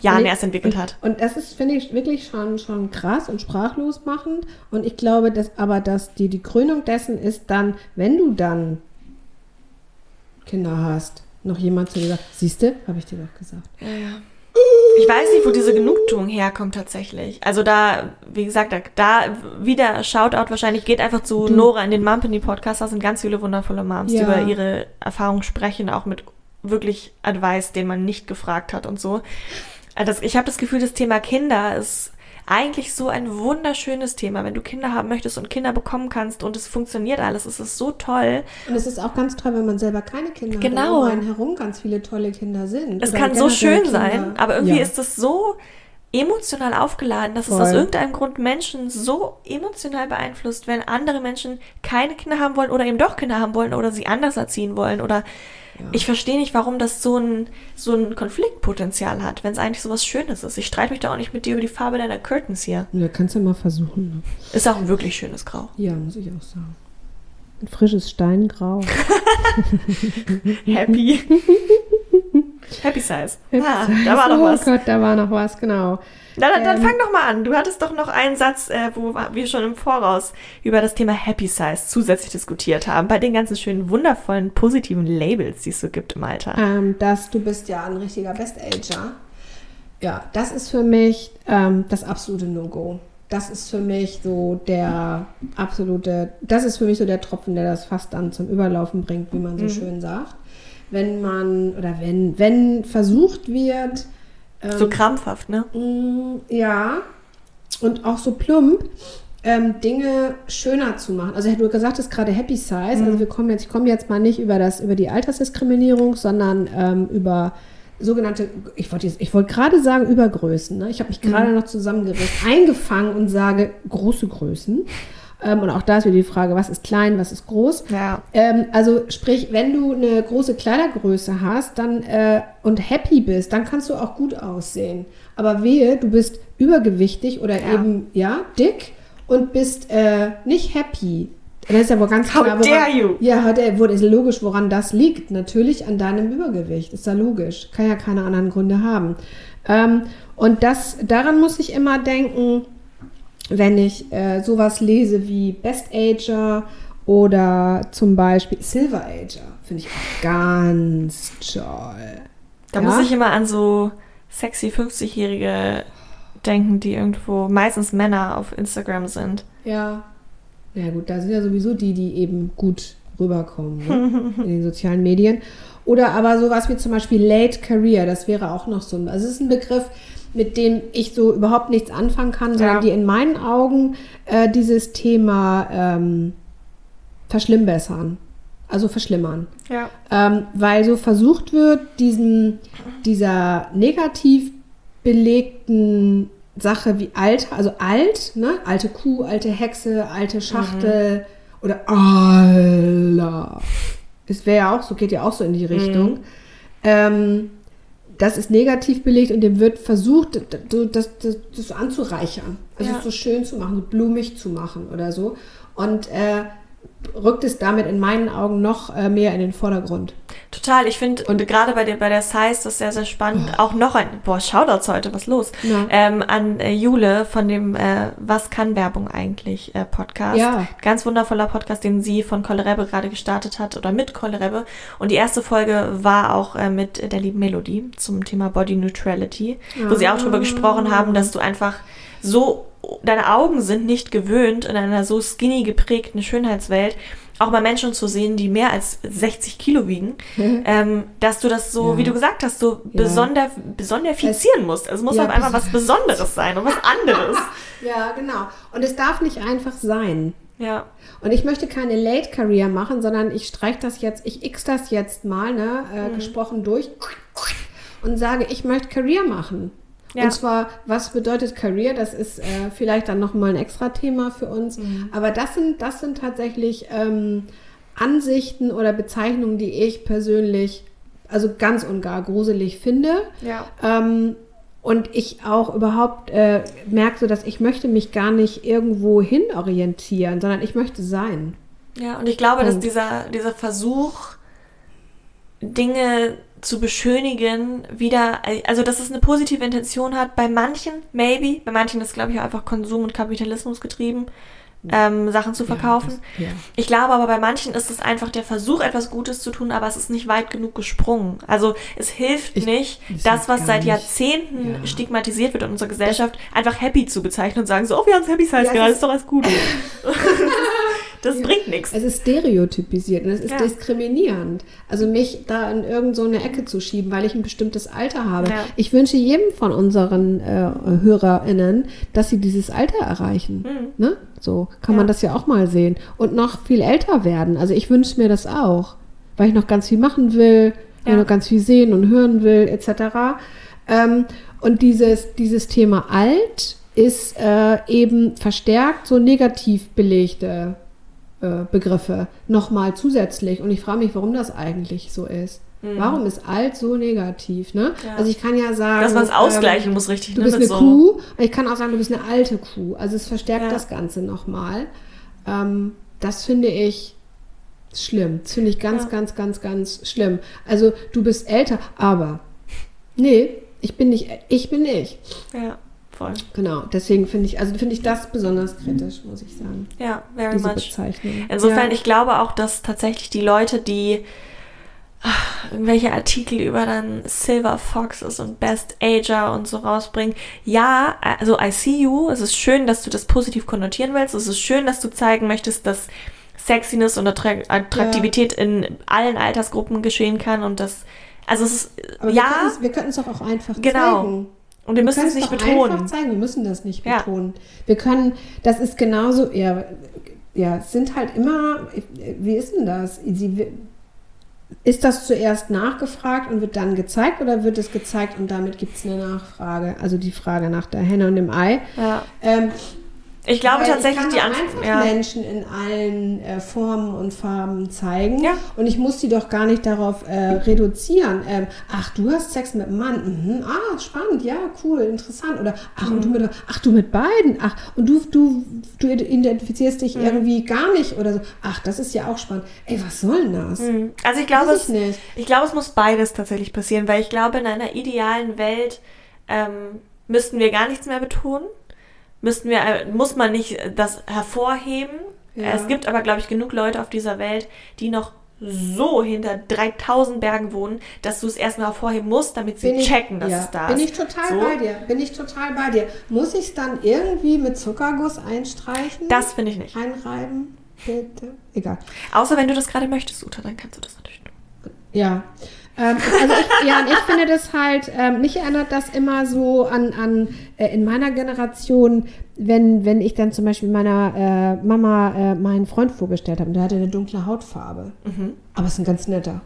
Jahren Nee, erst entwickelt hat. Und das ist, finde ich, wirklich schon, schon krass und sprachlos machend. Und ich glaube, dass aber dass die, die Krönung dessen ist dann, wenn du dann Kinder hast, noch jemand zu dir sagt, siehste, habe ich dir doch gesagt. Ja, ja. Ich weiß nicht, wo diese Genugtuung herkommt tatsächlich. Also da, wie gesagt, da, da wieder Shoutout wahrscheinlich geht einfach zu Nora in den Mumpany Podcast. Da sind ganz viele wundervolle Moms, die Ja. über ihre Erfahrungen sprechen, auch mit wirklich Advice, den man nicht gefragt hat und so. Das, ich habe das Gefühl, das Thema Kinder ist eigentlich so ein wunderschönes Thema. Wenn du Kinder haben möchtest und Kinder bekommen kannst und es funktioniert alles, ist es so toll. Und es ist auch ganz toll, wenn man selber keine Kinder Genau. hat. und Um einen herum ganz viele tolle Kinder sind. Es kann so schön Kinder. sein, aber irgendwie ja. ist es so emotional aufgeladen, dass es Voll. aus irgendeinem Grund Menschen so emotional beeinflusst, wenn andere Menschen keine Kinder haben wollen oder eben doch Kinder haben wollen oder sie anders erziehen wollen oder ich verstehe nicht, warum das so ein, so ein Konfliktpotenzial hat, wenn es eigentlich so was Schönes ist. Ich streite mich da auch nicht mit dir über die Farbe deiner Curtains hier. Ja, kannst du mal versuchen. Ne? Ist auch ein wirklich schönes Grau. Ja, muss ich auch sagen. Ein frisches Steingrau. Happy. Happy Size. Ah, da war doch oh was. Gott, da war noch was, genau. Na, dann, dann Ähm. fang doch mal an. Du hattest doch noch einen Satz, äh, wo wir schon im Voraus über das Thema Happy Size zusätzlich diskutiert haben, bei den ganzen schönen, wundervollen, positiven Labels, die es so gibt im Alter. Ähm, dass du bist ja ein richtiger Best-Ager. Ja, das ist für mich ähm, das absolute No-Go. Das ist für mich so der absolute, das ist für mich so der Tropfen, der das fast dann zum Überlaufen bringt, wie man so schön sagt. Wenn man, oder wenn, wenn versucht wird, ähm, So krampfhaft, ne? Mm, Ja, und auch so plump, ähm, Dinge schöner zu machen. Also du gesagt hast gerade Happy Size. Also wir kommen jetzt, ich komme jetzt mal nicht über das, über die Altersdiskriminierung, sondern ähm, über sogenannte, ich wollte ich wollte gerade sagen Übergrößen. Ne? Ich habe mich gerade noch zusammengerissen, eingefangen und sage große Größen. Ähm, und auch da ist wieder die Frage, was ist klein, was ist groß. Ja. Ähm, also sprich, wenn du eine große Kleidergröße hast dann, äh, und happy bist, dann kannst du auch gut aussehen. Aber wehe, du bist übergewichtig oder Ja. eben ja dick und bist äh, nicht happy. Dann ist ja wohl ganz How klar, woran, dare you? Ja, hat er, wurde ist logisch, woran das liegt. Natürlich an deinem Übergewicht. Ist ja logisch. Kann ja keine anderen Gründe haben. Ähm, und das, daran muss ich immer denken, wenn ich äh, sowas lese wie Best Ager oder zum Beispiel Silver Ager. Finde ich auch ganz toll. Da Ja? muss ich immer an so sexy 50-Jährige denken, die irgendwo, meistens Männer auf Instagram sind. Ja. Ja gut, da sind ja sowieso die, die eben gut rüberkommen ne? in den sozialen Medien. Oder aber sowas wie zum Beispiel Late Career, das wäre auch noch so ein, also es ist ein Begriff, mit dem ich so überhaupt nichts anfangen kann, sondern Ja. die in meinen Augen äh, dieses Thema ähm, verschlimmbessern, also verschlimmern. Ja. Ähm, weil so versucht wird, diesen, dieser negativ belegten Sache wie alt, also alt, ne? alte Kuh, alte Hexe, alte Schachtel oder Allah. Es wäre ja auch so, geht ja auch so in die Richtung. Ähm, das ist negativ belegt und dem wird versucht, das, das, das so anzureichern. Also Ja. es so schön zu machen, so blumig zu machen oder so. Und äh, rückt es damit in meinen Augen noch äh, mehr in den Vordergrund. Total, ich finde, und gerade bei der, bei der Size, das ist sehr, sehr spannend. Auch noch ein, boah, Shoutouts heute, was los? Ja. Ähm, an äh, Jule von dem äh, Was kann Werbung eigentlich äh, Podcast. Ja. Ganz wundervoller Podcast, den sie von Kollerebbe gerade gestartet hat oder mit Kollerebbe. Und die erste Folge war auch äh, mit der lieben Melodie zum Thema Body Neutrality, wo sie auch darüber gesprochen haben, dass du einfach so, deine Augen sind nicht gewöhnt in einer so skinny geprägten Schönheitswelt, auch mal Menschen zu sehen, die mehr als 60 Kilo wiegen, ähm, dass du das so, Ja. wie du gesagt hast, so Ja. besonder, besonderifizieren musst. Also es muss Ja, auf einmal was Besonderes sein und was anderes. Ja, genau. Und es darf nicht einfach sein. ja. Und ich möchte keine Late Career machen, sondern ich streiche das jetzt, ich x das jetzt mal, ne, äh, Mhm. gesprochen durch und sage, ich möchte Career machen. Ja. Und zwar, was bedeutet Career? Das ist äh, vielleicht dann nochmal ein extra Thema für uns. Mhm. Aber das sind, das sind tatsächlich ähm, Ansichten oder Bezeichnungen, die ich persönlich also ganz und gar gruselig finde. Ja. Ähm, und ich auch überhaupt äh, merke, so, dass ich möchte mich gar nicht irgendwo hin orientieren, sondern ich möchte sein. Ja, und ich glaube, dass Punkt. dieser, dieser Versuch, Dinge zu beschönigen, wieder, also dass es eine positive Intention hat, bei manchen, maybe, bei manchen ist, glaube ich, auch einfach Konsum und Kapitalismus getrieben, ähm, Sachen zu verkaufen. Ja, das- ja. Ich glaube aber, bei manchen ist es einfach der Versuch, etwas Gutes zu tun, aber es ist nicht weit genug gesprungen. Also es hilft Ich- nicht, das was seit. Jahrzehnten Ja. stigmatisiert wird in unserer Gesellschaft, einfach happy zu bezeichnen und sagen so, oh, wir haben es Happy Size gerade, ist doch alles gut. das bringt nichts. Es ist stereotypisiert und es ist Ja. diskriminierend. Also mich da in irgend so eine Ecke zu schieben, weil ich ein bestimmtes Alter habe. Ja. Ich wünsche jedem von unseren äh, HörerInnen, dass sie dieses Alter erreichen. Ne? So kann man Mhm. Ja. das ja auch mal sehen. Und noch viel älter werden. Also ich wünsche mir das auch, weil ich noch ganz viel machen will, weil Ja. ich noch ganz viel sehen und hören will, etc. Ähm, und dieses, dieses Thema alt ist äh, eben verstärkt so negativ belegte äh, Begriffe nochmal zusätzlich. Und ich frage mich, warum das eigentlich so ist. Warum ist alt so negativ? Ne? Mhm. Ja. Also ich kann ja sagen, Dass man es ähm, ausgleichen muss, richtig. Du ne, bist eine so- Kuh. Ich kann auch sagen, du bist eine alte Kuh. Also es verstärkt Ja. das Ganze nochmal. Ähm, das finde ich schlimm. Das finde ich ganz, Ja. ganz, ganz, ganz schlimm. Also du bist älter, aber nee, ich bin nicht, ich bin ich. Ja, voll. Genau. Deswegen finde ich, also finde ich das besonders kritisch, muss ich sagen. Ja, very Diese much. Bezeichnung. Insofern, ja. ich glaube auch, dass tatsächlich die Leute, die ah, irgendwelche Artikel über dann Silver Foxes und Best Ager und so rausbringen. Ja, also I see you. Es ist schön, dass du das positiv konnotieren willst. Es ist schön, dass du zeigen möchtest, dass Sexiness und Attra- Attraktivität in allen Altersgruppen geschehen kann und das, also es ist, Aber ja, wir könnten es doch auch einfach Genau. zeigen. Und wir müssen können es nicht betonen. Einfach zeigen. Wir müssen das nicht Ja. betonen. Wir können, das ist genauso, ja, ja, es sind halt immer, wie ist denn das? Sie, ist das zuerst nachgefragt und wird dann gezeigt oder wird es gezeigt und damit gibt es eine Nachfrage? Also die Frage nach der Henne und dem Ei. Ja. Ähm, Ich glaube tatsächlich, ich die Antwort. einfach Ja. Menschen in allen äh, Formen und Farben zeigen Ja. und ich muss die doch gar nicht darauf äh, reduzieren. Ähm, ach, du hast Sex mit einem Mann. Mhm. Ah, spannend, ja, cool, interessant. Oder ach, und du Mhm. mit, ach, du mit beiden. Ach, und du, du, du identifizierst Mhm. dich irgendwie gar nicht oder so. Ach, das ist ja auch spannend. Ey, was soll denn das? Hm. Also ich glaube, es, ich glaube, es muss beides tatsächlich passieren, weil ich glaube, in einer idealen Welt ähm, müssten wir gar nichts mehr betonen. Müssten wir, äh, muss man nicht äh, das hervorheben. Ja. Es gibt aber, glaube ich, genug Leute auf dieser Welt, die noch so hinter 3000 Bergen wohnen, dass du es erstmal hervorheben musst, damit sie Bin ich- checken, dass ja, es da Bin ist. ich total So. bei dir. Bin ich total bei dir. Muss ich es dann irgendwie mit Zuckerguss einstreichen? Das finde ich nicht. Einreiben? Bitte? Egal. Außer wenn du das gerade möchtest, Uta, dann kannst du das natürlich tun. Ja, Ähm, also ich, ja, und ich finde das halt, ähm, mich erinnert das immer so an, an äh, in meiner Generation, wenn, wenn ich dann zum Beispiel meiner äh, Mama äh, meinen Freund vorgestellt habe und der hatte eine dunkle Hautfarbe. Mhm. Aber ist ein ganz netter.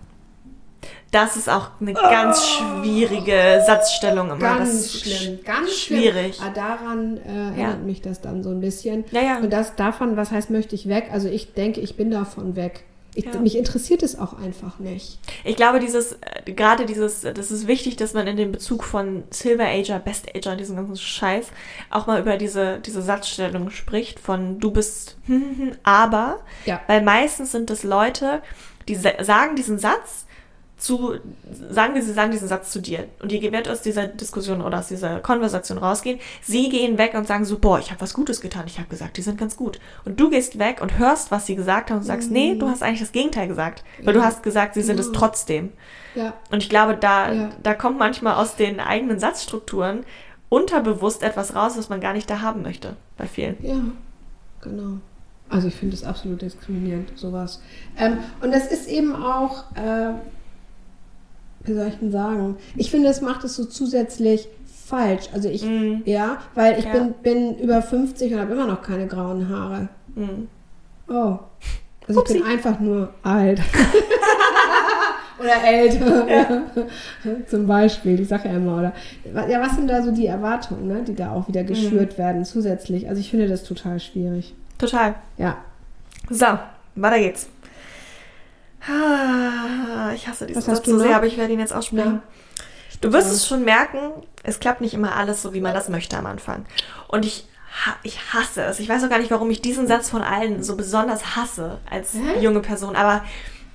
Das ist auch eine ganz schwierige Satzstellung immer. Ganz schlimm, ganz schwierig. schlimm. Ah, daran äh, erinnert Ja. mich das dann so ein bisschen. Ja, ja. Und das davon, was heißt, möchte ich weg? Also ich denke, ich bin davon weg. Ich, Ja. Mich interessiert es auch einfach nicht. Ich glaube, dieses, äh, gerade dieses, das ist wichtig, dass man in dem Bezug von Silver Ager, Best Ager und diesem ganzen Scheiß auch mal über diese, diese Satzstellung spricht von du bist aber. Ja. Weil meistens sind es Leute, die sa- sagen diesen Satz zu, sagen wir, sie sagen diesen Satz zu dir und ihr werdet aus dieser Diskussion oder aus dieser Konversation rausgehen. Sie gehen weg und sagen so, boah, ich habe was Gutes getan. Ich habe gesagt, die sind ganz gut. Und du gehst weg und hörst, was sie gesagt haben und sagst, nee, du hast eigentlich das Gegenteil gesagt. Weil du Ja. hast gesagt, sie sind es Ja. trotzdem. Ja. Und ich glaube, da, Ja. da kommt manchmal aus den eigenen Satzstrukturen unterbewusst etwas raus, was man gar nicht da haben möchte, bei vielen. Ja, genau. Also ich finde es absolut diskriminierend, sowas. Ähm, und das ist eben auch, äh, wie soll ich denn sagen? Ich finde, es macht es so zusätzlich falsch. Also ich, Mhm. ja, weil ich Ja. bin, bin über 50 und habe immer noch keine grauen Haare. Mhm. Oh. Also ich bin Upsi. einfach nur alt. oder älter. Ja. Zum Beispiel, ich sage ja immer, oder? Ja, was sind da so die Erwartungen, ne, die da auch wieder geschürt werden zusätzlich? Also ich finde das total schwierig. Total. Ja. So, weiter geht's. Ah, Ich hasse diesen Satz so sehr, aber ich werde ihn jetzt aussprechen. Ja. Du wirst es schon merken, es klappt nicht immer alles so, wie man das möchte am Anfang. Und ich, ich hasse es. Ich weiß auch gar nicht, warum ich diesen Satz von allen so besonders hasse als Hä? junge Person. Aber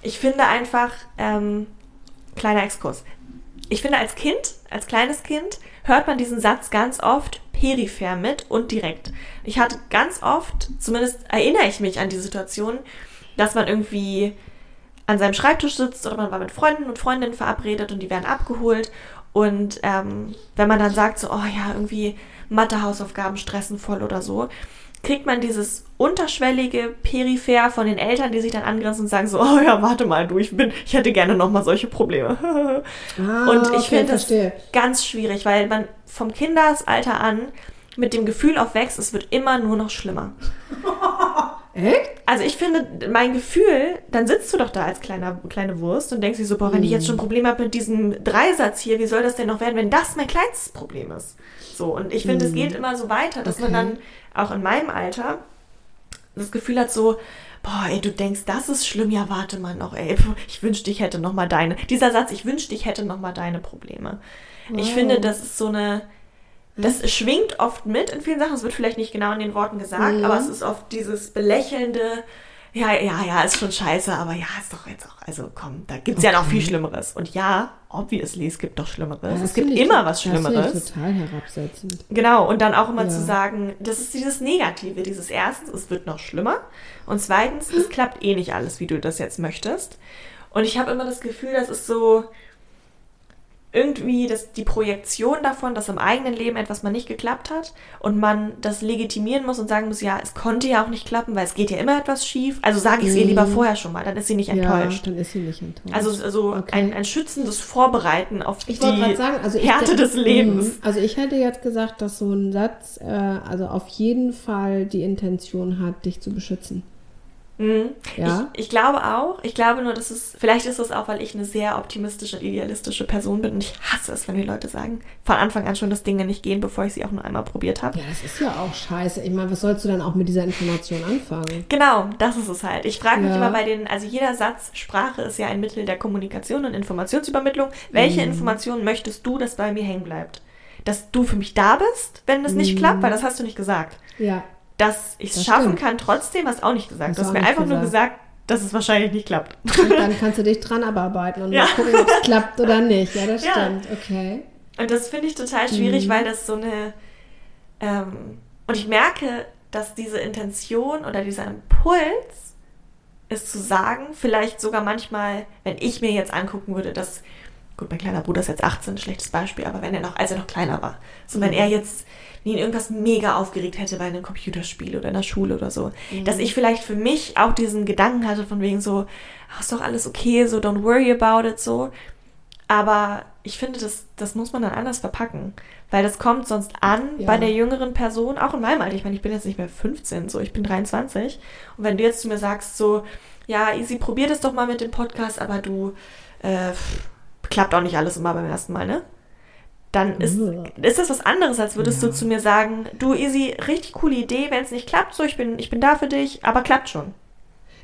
ich finde einfach, ähm, kleiner Exkurs. Ich finde, als Kind, als kleines Kind, hört man diesen Satz ganz oft peripher mit und direkt. Ich hatte ganz oft, zumindest erinnere ich mich an die Situation, dass man irgendwie an seinem Schreibtisch sitzt oder man war mit Freunden und Freundinnen verabredet und die werden abgeholt. Und ähm, wenn man dann sagt, so, oh ja, irgendwie Mathe-Hausaufgaben stressen voll oder so, kriegt man dieses unterschwellige Peripher von den Eltern, die sich dann angrenzen und sagen so, oh ja, warte mal, du, ich bin, ich hätte gerne nochmal solche Probleme. Ah, und ich okay, finde das verstehe. ganz schwierig, weil man vom Kindesalter an mit dem Gefühl aufwächst, es wird immer nur noch schlimmer. Echt? Also ich finde, mein Gefühl, dann sitzt du doch da als kleiner, kleine Wurst und denkst dir so, boah, wenn ich jetzt schon Probleme habe mit diesem Dreisatz hier, wie soll das denn noch werden, wenn das mein kleinstes Problem ist? So, und ich finde, es geht immer so weiter, dass man Okay. dann auch in meinem Alter das Gefühl hat so, boah, ey, du denkst, das ist schlimm, ja, warte mal noch, ey, ich wünschte, ich hätte noch mal deine, dieser Satz, ich wünschte, ich hätte noch mal deine Probleme. Ich Wow. finde, das ist so eine, das schwingt oft mit in vielen Sachen. Es wird vielleicht nicht genau in den Worten gesagt, Mhm. aber es ist oft dieses belächelnde, ja, ja, ja, ist schon scheiße, aber ja, ist doch jetzt auch, also komm, da gibt's ja noch viel Schlimmeres. Und ja, obviously, es gibt doch Schlimmeres. Ja, das es gibt immer was Das Schlimmeres. ich total herabsetzend. Genau, und dann auch immer Ja. zu sagen, das ist dieses Negative, dieses erstens, es wird noch schlimmer und zweitens, es klappt eh nicht alles, wie du das jetzt möchtest. Und ich habe immer das Gefühl, das ist so irgendwie das, die Projektion davon, dass im eigenen Leben etwas mal nicht geklappt hat und man das legitimieren muss und sagen muss, ja, es konnte ja auch nicht klappen, weil es geht ja immer etwas schief. Also sage ich es ihr lieber vorher schon mal, dann ist sie nicht enttäuscht. Ja, dann ist sie nicht enttäuscht. Also, also Okay. ein, ein schützendes Vorbereiten auf Ich die sagen, also ich Härte des Lebens. Mhm. Also ich hätte jetzt gesagt, dass so ein Satz äh, also auf jeden Fall die Intention hat, dich zu beschützen. Mhm. Ja. Ich, ich glaube auch. Ich glaube nur, dass es, vielleicht ist es auch, weil ich eine sehr optimistische und idealistische Person bin und ich hasse es, wenn die Leute sagen, von Anfang an schon, dass Dinge nicht gehen, bevor ich sie auch nur einmal probiert habe. Ja, das ist ja auch scheiße. Ich meine, was sollst du dann auch mit dieser Information anfangen? Genau, das ist es halt. Ich frage mich Ja. immer bei den, also jeder Satz, Sprache ist ja ein Mittel der Kommunikation und Informationsübermittlung. Welche Mhm. Informationen möchtest du, dass bei mir hängen bleibt? Dass du für mich da bist, wenn es nicht Mhm. klappt, weil das hast du nicht gesagt. Ja, Dass ich es schaffen stimmt. kann, trotzdem hast du auch nicht gesagt. Hast Du hast mir einfach nur gesagt. gesagt, dass es wahrscheinlich nicht klappt. und dann kannst du dich dran abarbeiten und Ja. mal gucken, ob es klappt oder nicht. Ja, das Ja. stimmt. Okay. Und das finde ich total schwierig, Mhm. weil das so eine. Ähm, und ich merke, dass diese Intention oder dieser Impuls, es zu sagen, vielleicht sogar manchmal, wenn ich mir jetzt angucken würde, dass. Gut, mein kleiner Bruder ist jetzt 18, schlechtes Beispiel, aber wenn er noch, als er noch kleiner war, so wenn er jetzt ihn irgendwas mega aufgeregt hätte bei einem Computerspiel oder in der Schule oder so, dass ich vielleicht für mich auch diesen Gedanken hatte von wegen so, ach, ist doch alles okay, so don't worry about it, so, Aber ich finde, das, das muss man dann anders verpacken. Weil das kommt sonst an Ja. bei der jüngeren Person, auch in meinem Alter. Ich meine, ich bin jetzt nicht mehr 15, so ich bin 23. Und wenn du jetzt zu mir sagst, so, ja, Easy, probier das doch mal mit dem Podcast, aber du, äh, klappt auch nicht alles immer beim ersten Mal, ne? Dann ist, ist das was anderes, als würdest Ja. du zu mir sagen, du Easy, richtig coole Idee, wenn es nicht klappt, so, ich bin, ich bin da für dich, aber klappt schon.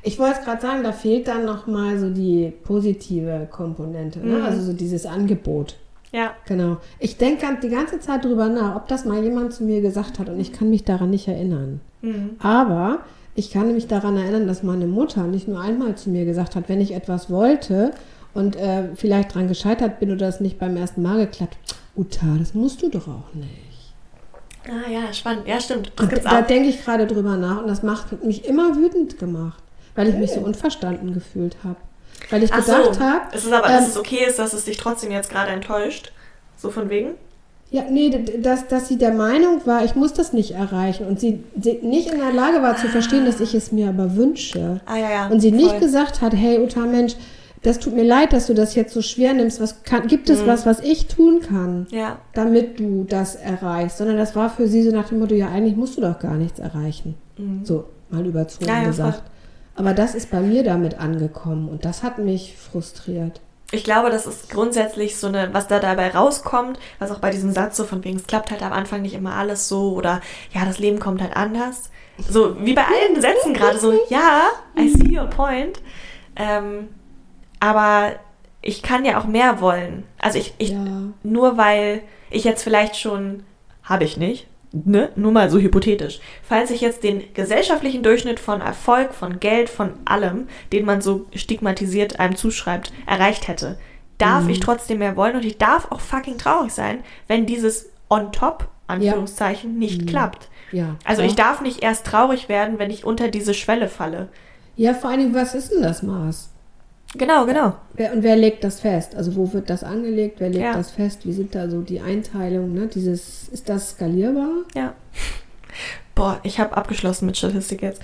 Ich wollte gerade sagen, da fehlt dann nochmal so die positive Komponente, ne? Mhm. also so dieses Angebot. Ja. Genau. Ich denke die ganze Zeit drüber nach, ob das mal jemand zu mir gesagt hat und ich kann mich daran nicht erinnern. Mhm. Aber ich kann mich daran erinnern, dass meine Mutter nicht nur einmal zu mir gesagt hat, wenn ich etwas wollte und äh, vielleicht dran gescheitert bin oder es nicht beim ersten Mal geklappt, Uta, das musst du doch auch nicht. Ah ja, spannend. Ja, stimmt. Das gibt's da denke ich gerade drüber nach und das macht mich immer wütend gemacht, weil ich mich so unverstanden gefühlt habe. Weil ich Ach so. gedacht habe, Es ist aber, ähm, dass es okay ist, dass es dich trotzdem jetzt gerade enttäuscht. So von wegen. Ja, nee, dass, dass sie der Meinung war, ich muss das nicht erreichen und sie, nicht in der Lage war zu verstehen, dass ich es mir aber wünsche. Ah ja, ja. Und sie nicht voll. gesagt hat, hey Uta, Mensch, das tut mir leid, dass du das jetzt so schwer nimmst. Was kann, gibt Mhm. es was, was ich tun kann, Ja. damit du das erreichst? Sondern das war für sie so nach dem Motto, ja, eigentlich musst du doch gar nichts erreichen. So mal überzogen Mhm. Ja, ja, gesagt. voll. Aber das ist bei mir damit angekommen und das hat mich frustriert. Ich glaube, das ist grundsätzlich so eine, was da dabei rauskommt, was auch bei diesem Satz so von wegen, es klappt halt am Anfang nicht immer alles so oder ja, das Leben kommt halt anders. So wie bei allen Sätzen gerade so, ja, I see your point. Ähm, aber ich kann ja auch mehr wollen. Also ich, ich Ja. nur weil ich jetzt vielleicht schon, habe ich nicht, ne? nur mal so hypothetisch, falls ich jetzt den gesellschaftlichen Durchschnitt von Erfolg, von Geld, von allem, den man so stigmatisiert einem zuschreibt, erreicht hätte, darf ich trotzdem mehr wollen und ich darf auch fucking traurig sein, wenn dieses on top, Anführungszeichen, nicht klappt. Ja. Also ja. ich darf nicht erst traurig werden, wenn ich unter diese Schwelle falle. Ja, vor allen Dingen, was ist denn das Maß? Genau, genau. Wer, und wer legt das fest? Also wo wird das angelegt? Wer legt Ja. das fest? Wie sind da so die Einteilungen? Ne? Dieses, ist das skalierbar? Ja. Boah, ich habe abgeschlossen mit Statistik jetzt.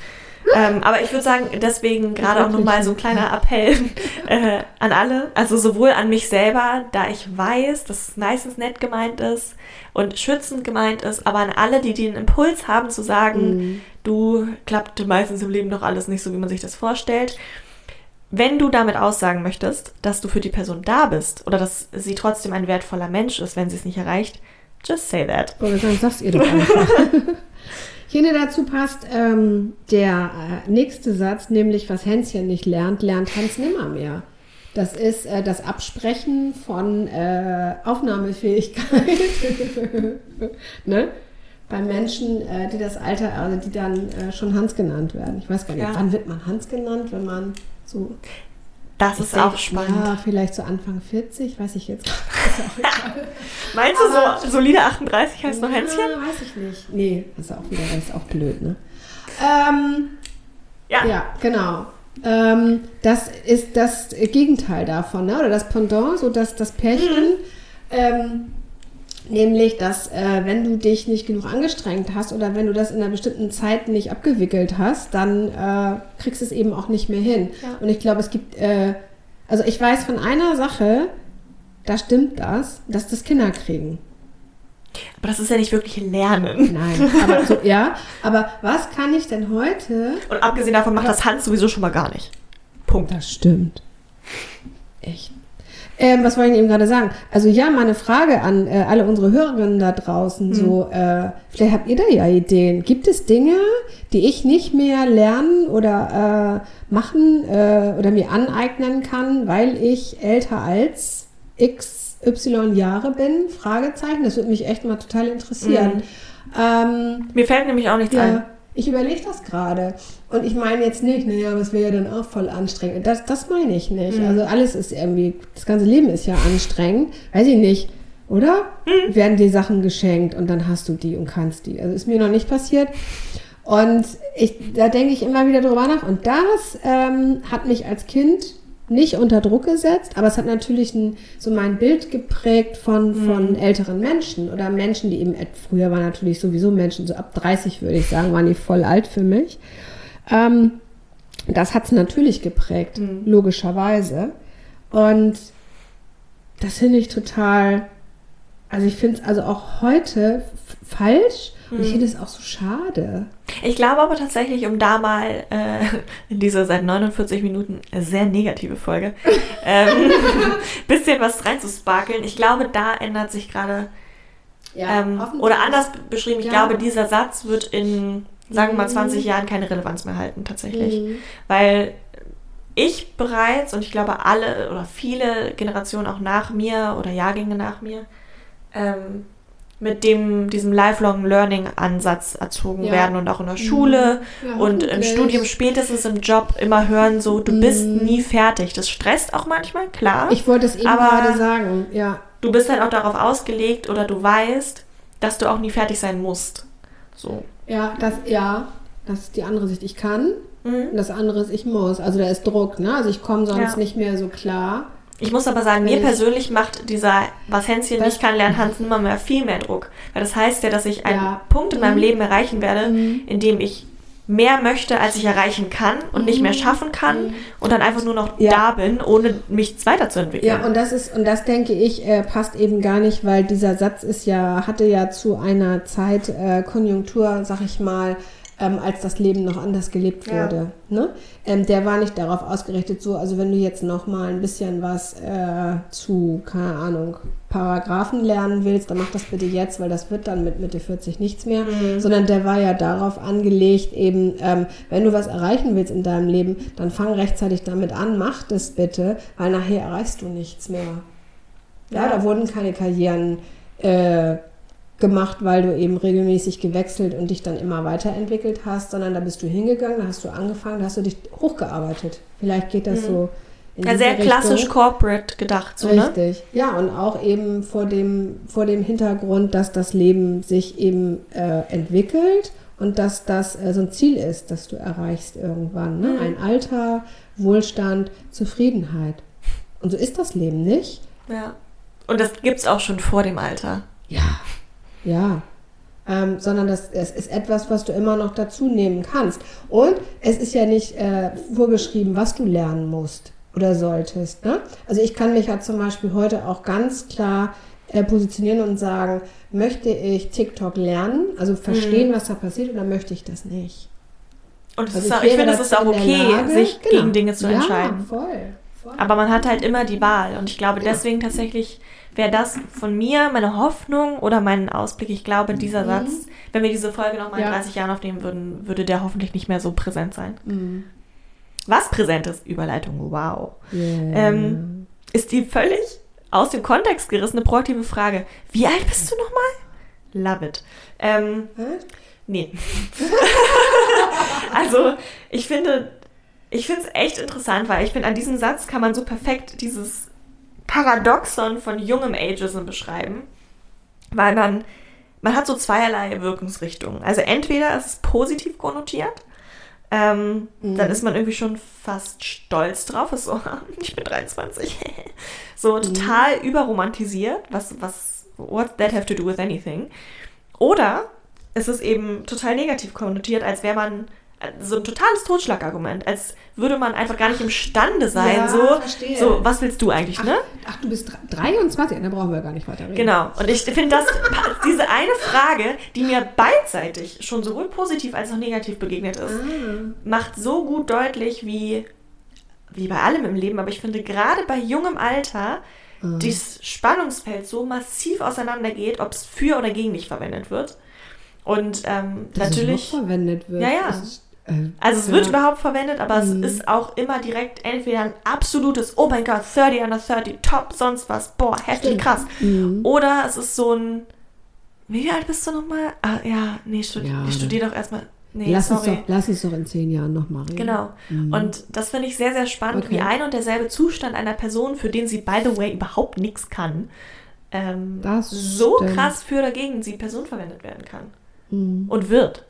Ähm, aber ich würde sagen, deswegen gerade auch nochmal so ein kleiner Appell äh, an alle. Also sowohl an mich selber, da ich weiß, dass es meistens nett gemeint ist und schützend gemeint ist, aber an alle, die den Impuls haben zu sagen, du klappt meistens im Leben doch alles nicht so, wie man sich das vorstellt. Wenn du damit aussagen möchtest, dass du für die Person da bist oder dass sie trotzdem ein wertvoller Mensch ist, wenn sie es nicht erreicht, just say that. Oder dann sagst ihr doch einfach. Finde, dazu passt ähm, der äh, nächste Satz, nämlich was Hänschen nicht lernt, lernt Hans nimmermehr. Das ist äh, das Absprechen von äh, Aufnahmefähigkeit. ne? Bei Menschen, äh, die das Alter, also die dann äh, schon Hans genannt werden. Ich weiß gar nicht, Ja. wann wird man Hans genannt, wenn man so Das Ich ist auch spannend. Ja, vielleicht so Anfang 40, weiß ich jetzt. Meinst du so solide 38 heißt noch Hänschen? Ja, weiß ich nicht. Nee, das ist auch wieder, das ist auch blöd, ne? Ähm, Ja. ja, genau. Ähm, das ist das Gegenteil davon, ne? oder das Pendant, so dass das Pärchen, ähm, nämlich, dass äh, wenn du dich nicht genug angestrengt hast oder wenn du das in einer bestimmten Zeit nicht abgewickelt hast, dann äh, kriegst du es eben auch nicht mehr hin. Ja. Und ich glaube, es gibt, äh, also ich weiß von einer Sache, da stimmt das, dass das Kinder kriegen. Aber das ist ja nicht wirklich Lernen. Nein, aber so, ja, aber was kann ich denn heute? Und abgesehen davon macht das Hans sowieso schon mal gar nicht. Punkt. Das stimmt. Echt. Ähm, was wollte ich eben gerade sagen? Also ja, meine Frage an äh, alle unsere Hörerinnen da draußen, so, äh, vielleicht habt ihr da ja Ideen. Gibt es Dinge, die ich nicht mehr lernen oder äh, machen äh, oder mir aneignen kann, weil ich älter als x, y Jahre bin? Fragezeichen. Das würde mich echt mal total interessieren. Ähm, Mir fällt nämlich auch nichts ein. Ich überlege das gerade. Und ich meine jetzt nicht, naja, es wäre ja dann auch voll anstrengend. Das, das meine ich nicht. Mhm. Also alles ist irgendwie, das ganze Leben ist ja anstrengend. Weiß ich nicht, oder? Mhm. Werden dir Sachen geschenkt und dann hast du die und kannst die. Also ist mir noch nicht passiert. Und ich, da denke ich immer wieder drüber nach. Und das ähm, hat mich als Kind nicht unter Druck gesetzt, aber es hat natürlich ein, so mein Bild geprägt von, von älteren Menschen oder Menschen, die eben, et- früher waren natürlich sowieso Menschen, so ab 30 würde ich sagen, waren die voll alt für mich. Ähm, das hat es natürlich geprägt, logischerweise. Und das finde ich total, also ich finde es also auch heute falsch und ich finde es auch so schade. Ich glaube aber tatsächlich, um da mal äh, in dieser seit 49 Minuten sehr negative Folge ähm, bisschen was reinzusparkeln. Ich glaube, da ändert sich gerade ähm, oder anders beschrieben, ich Ja. glaube, dieser Satz wird in, sagen wir mal, 20 Jahren keine Relevanz mehr halten, tatsächlich. Mhm. Weil ich bereits und ich glaube alle oder viele Generationen auch nach mir oder Jahrgänge nach mir ähm, mit dem, diesem Lifelong Learning Ansatz erzogen Ja. werden und auch in der Schule Ja, und im. Studium, spätestens im Job immer hören so, du bist Mhm. nie fertig. Das stresst auch manchmal, klar. Ich wollte es eben Aber- gerade sagen, ja. du bist halt auch darauf ausgelegt oder du weißt, dass du auch nie fertig sein musst. So. Ja, das, ja, das ist die andere Sicht. Ich kann Mhm. und das andere ist, ich muss. Also da ist Druck, ne? Also ich komme sonst Ja. nicht mehr so klar. Ich muss aber sagen, mir ich- persönlich macht dieser, was Hänschen nicht kann, lernen Hans nimmer mehr viel mehr Druck. Weil das heißt ja, dass ich einen Ja. Punkt in meinem Mhm. Leben erreichen werde, Mhm. in dem ich mehr möchte, als ich erreichen kann und nicht mehr schaffen kann und dann einfach nur noch Mhm. Ja. da bin, ohne mich weiterzuentwickeln. Ja, und das ist, und das denke ich, äh, passt eben gar nicht, weil dieser Satz ist ja, hatte ja zu einer Zeit äh, Konjunktur, sag ich mal, ähm, als das Leben noch anders gelebt Ja. wurde. Ne? Ähm, der war nicht darauf ausgerichtet, so, also wenn du jetzt noch mal ein bisschen was äh, zu, keine Ahnung, Paragraphen lernen willst, dann mach das bitte jetzt, weil das wird dann mit Mitte 40 nichts mehr, sondern der war ja darauf angelegt, eben, ähm, wenn du was erreichen willst in deinem Leben, dann fang rechtzeitig damit an, mach das bitte, weil nachher erreichst du nichts mehr. Ja, Ja. da wurden keine Karrieren äh, gemacht, weil du eben regelmäßig gewechselt und dich dann immer weiterentwickelt hast, sondern da bist du hingegangen, da hast du angefangen, da hast du dich hochgearbeitet. Vielleicht geht das so in ja, sehr klassisch Richtung. corporate gedacht, so, ne? Richtig. Ja, und auch eben vor dem, vor dem Hintergrund, dass das Leben sich eben äh, entwickelt und dass das äh, so ein Ziel ist, das du erreichst irgendwann. Ne? Mhm. Ein Alter, Wohlstand, Zufriedenheit. Und so ist das Leben nicht. Ja. Und das gibt's auch schon vor dem Alter. Ja. Ja. Ähm, sondern das, es ist etwas, was du immer noch dazu nehmen kannst. Und es ist ja nicht äh, vorgeschrieben, was du lernen musst oder solltest. Ne? Also ich kann mich ja zum Beispiel heute auch ganz klar äh, positionieren und sagen, möchte ich TikTok lernen, also verstehen, was da passiert, oder möchte ich das nicht? Und es Also ist auch, ich finde, es ist auch okay, Lage- sich genau. gegen Dinge zu ja, entscheiden. Voll, voll. Aber man hat halt immer die Wahl. Und ich glaube, deswegen tatsächlich wäre das von mir meine Hoffnung oder mein Ausblick. Ich glaube, dieser Satz, wenn wir diese Folge nochmal Ja. in 30 Jahren aufnehmen würden, würde der hoffentlich nicht mehr so präsent sein. Mhm. Was präsent ist, Überleitung, wow, Yeah. ähm, ist die völlig aus dem Kontext gerissene proaktive Frage. Wie alt bist du nochmal? Love it. Ähm, Hä? Nee. also, ich finde, ich finde es echt interessant, weil ich finde, an diesem Satz kann man so perfekt dieses Paradoxon von jungem Ageism beschreiben. Weil man, man hat so zweierlei Wirkungsrichtungen. Also entweder ist es positiv konnotiert, ähm, dann ist man irgendwie schon fast stolz drauf, ist so, ich bin 23. so total überromantisiert, was, was, what that have to do with anything. Oder es ist eben total negativ konnotiert, als wäre man so ein totales Totschlagargument, als würde man einfach gar nicht imstande sein, Ja, so, verstehe. so, was willst du eigentlich, ach, ne? ach, du bist dr- 23, dann brauchen wir gar nicht weiter reden. Genau. Und ich finde, dass diese eine Frage, die mir beidseitig schon sowohl positiv als auch negativ begegnet ist, Ah. macht so gut deutlich, wie, wie bei allem im Leben, aber ich finde gerade bei jungem Alter Ah. dieses Spannungsfeld so massiv auseinandergeht, ob es für oder gegen dich verwendet wird. Und ähm, natürlich, verwendet wird. Ja, ja. Das ist, also es ja. wird überhaupt verwendet, aber Mhm. es ist auch immer direkt entweder ein absolutes, oh mein Gott, 30 under 30, top, sonst was, boah, heftig krass. Mhm. Oder es ist so ein, wie alt bist du nochmal? Ah, ja, nee, studi Ja, ich studiere doch erstmal. Nee, lass, uns sorry. doch, lass uns doch in zehn Jahren nochmal reden. Genau. Mhm. Und das finde ich sehr, sehr spannend, Okay. wie ein und derselbe Zustand einer Person, für den sie, by the way, überhaupt nichts kann, ähm, Das so stimmt. krass für oder gegen sie Person verwendet werden kann. Mhm. Und wird.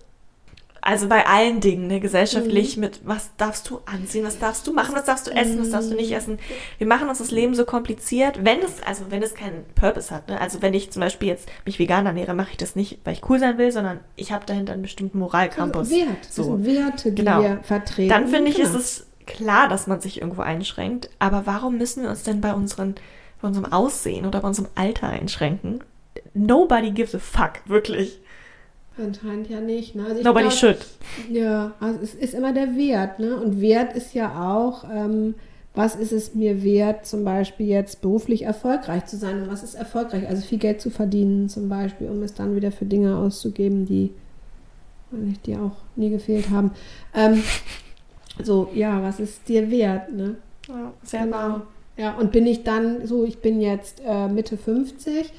Also bei allen Dingen, ne, gesellschaftlich Mhm. mit, was darfst du anziehen, was darfst du machen, was darfst du essen, was darfst du nicht essen. Wir machen uns das Leben so kompliziert, wenn es, also wenn es keinen Purpose hat. Ne? Also wenn ich zum Beispiel jetzt mich vegan ernähre, mache ich das nicht, weil ich cool sein will, sondern ich habe dahinter einen bestimmten Moralcampus. Also Wert. So. Werte, die Genau. wir vertreten. Dann finde ich, genau. ist es klar, dass man sich irgendwo einschränkt. Aber warum müssen wir uns denn bei unseren bei unserem Aussehen oder bei unserem Alter einschränken. Nobody gives a fuck, wirklich. Anscheinend ja nicht. Ne? Also Nobody glaub, should. Ja, also es ist immer der Wert. Ne? Und Wert ist ja auch, ähm, was ist es mir wert, zum Beispiel jetzt beruflich erfolgreich zu sein? Und was ist erfolgreich? Also viel Geld zu verdienen zum Beispiel, um es dann wieder für Dinge auszugeben, die, die auch nie gefehlt haben. Ähm, so, ja, was ist dir wert? Ne? Ja, sehr genau. wahr. Ja, und bin ich dann so, ich bin jetzt äh, Mitte 50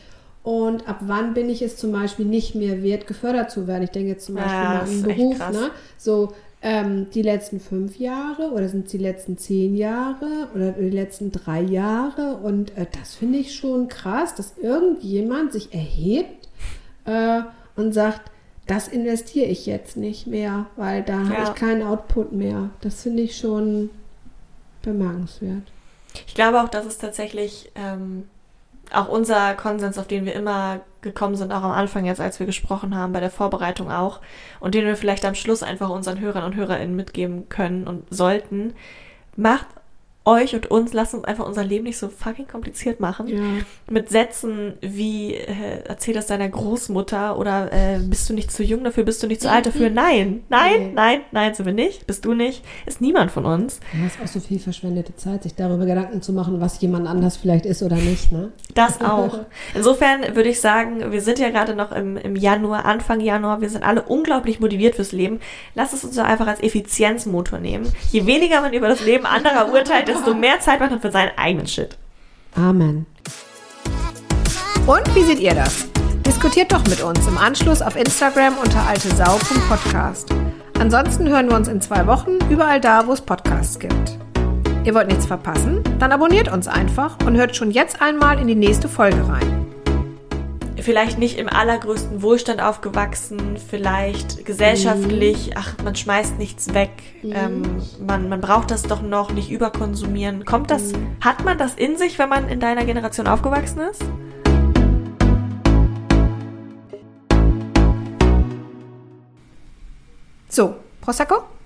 und ab wann bin ich es zum Beispiel nicht mehr wert, gefördert zu werden? Ich denke jetzt zum Beispiel ja, mal an Beruf, ne? So, ähm, die letzten fünf Jahre oder sind es die letzten zehn Jahre oder die letzten drei Jahre? Und äh, das finde ich schon krass, dass irgendjemand sich erhebt äh, und sagt, das investiere ich jetzt nicht mehr, weil da ja. habe ich keinen Output mehr. Das finde ich schon bemerkenswert. Ich glaube auch, dass es tatsächlich ähm, auch unser Konsens, auf den wir immer gekommen sind, auch am Anfang jetzt, als wir gesprochen haben, bei der Vorbereitung auch, und den wir vielleicht am Schluss einfach unseren Hörern und Hörerinnen mitgeben können und sollten, macht euch und uns, lasst uns einfach unser Leben nicht so fucking kompliziert machen. Ja. Mit Sätzen wie, äh, erzähl das deiner Großmutter oder äh, bist du nicht zu jung dafür, bist du nicht zu alt dafür? Nein, nein, nee. nein, nein, sind wir nicht, bist du nicht, ist niemand von uns. Du hast auch so viel verschwendete Zeit, sich darüber Gedanken zu machen, was jemand anders vielleicht ist oder nicht, ne? Das auch. Insofern würde ich sagen, wir sind ja gerade noch im, im Januar, Anfang Januar, wir sind alle unglaublich motiviert fürs Leben. Lass es uns doch einfach als Effizienzmotor nehmen. Je weniger man über das Leben anderer urteilt, desto mehr Zeit man hat für seinen eigenen Shit. Amen. Und wie seht ihr das? Diskutiert doch mit uns im Anschluss auf Instagram unter altesau.podcast. Ansonsten hören wir uns in zwei Wochen überall da, wo es Podcasts gibt. Ihr wollt nichts verpassen? Dann abonniert uns einfach und hört schon jetzt einmal in die nächste Folge rein vielleicht nicht im allergrößten Wohlstand aufgewachsen, vielleicht gesellschaftlich, mhm. ach, man schmeißt nichts weg, mhm. ähm, man, man braucht das doch noch, nicht überkonsumieren. Kommt das, mhm. hat man das in sich, wenn man in deiner Generation aufgewachsen ist? So, Prosecco?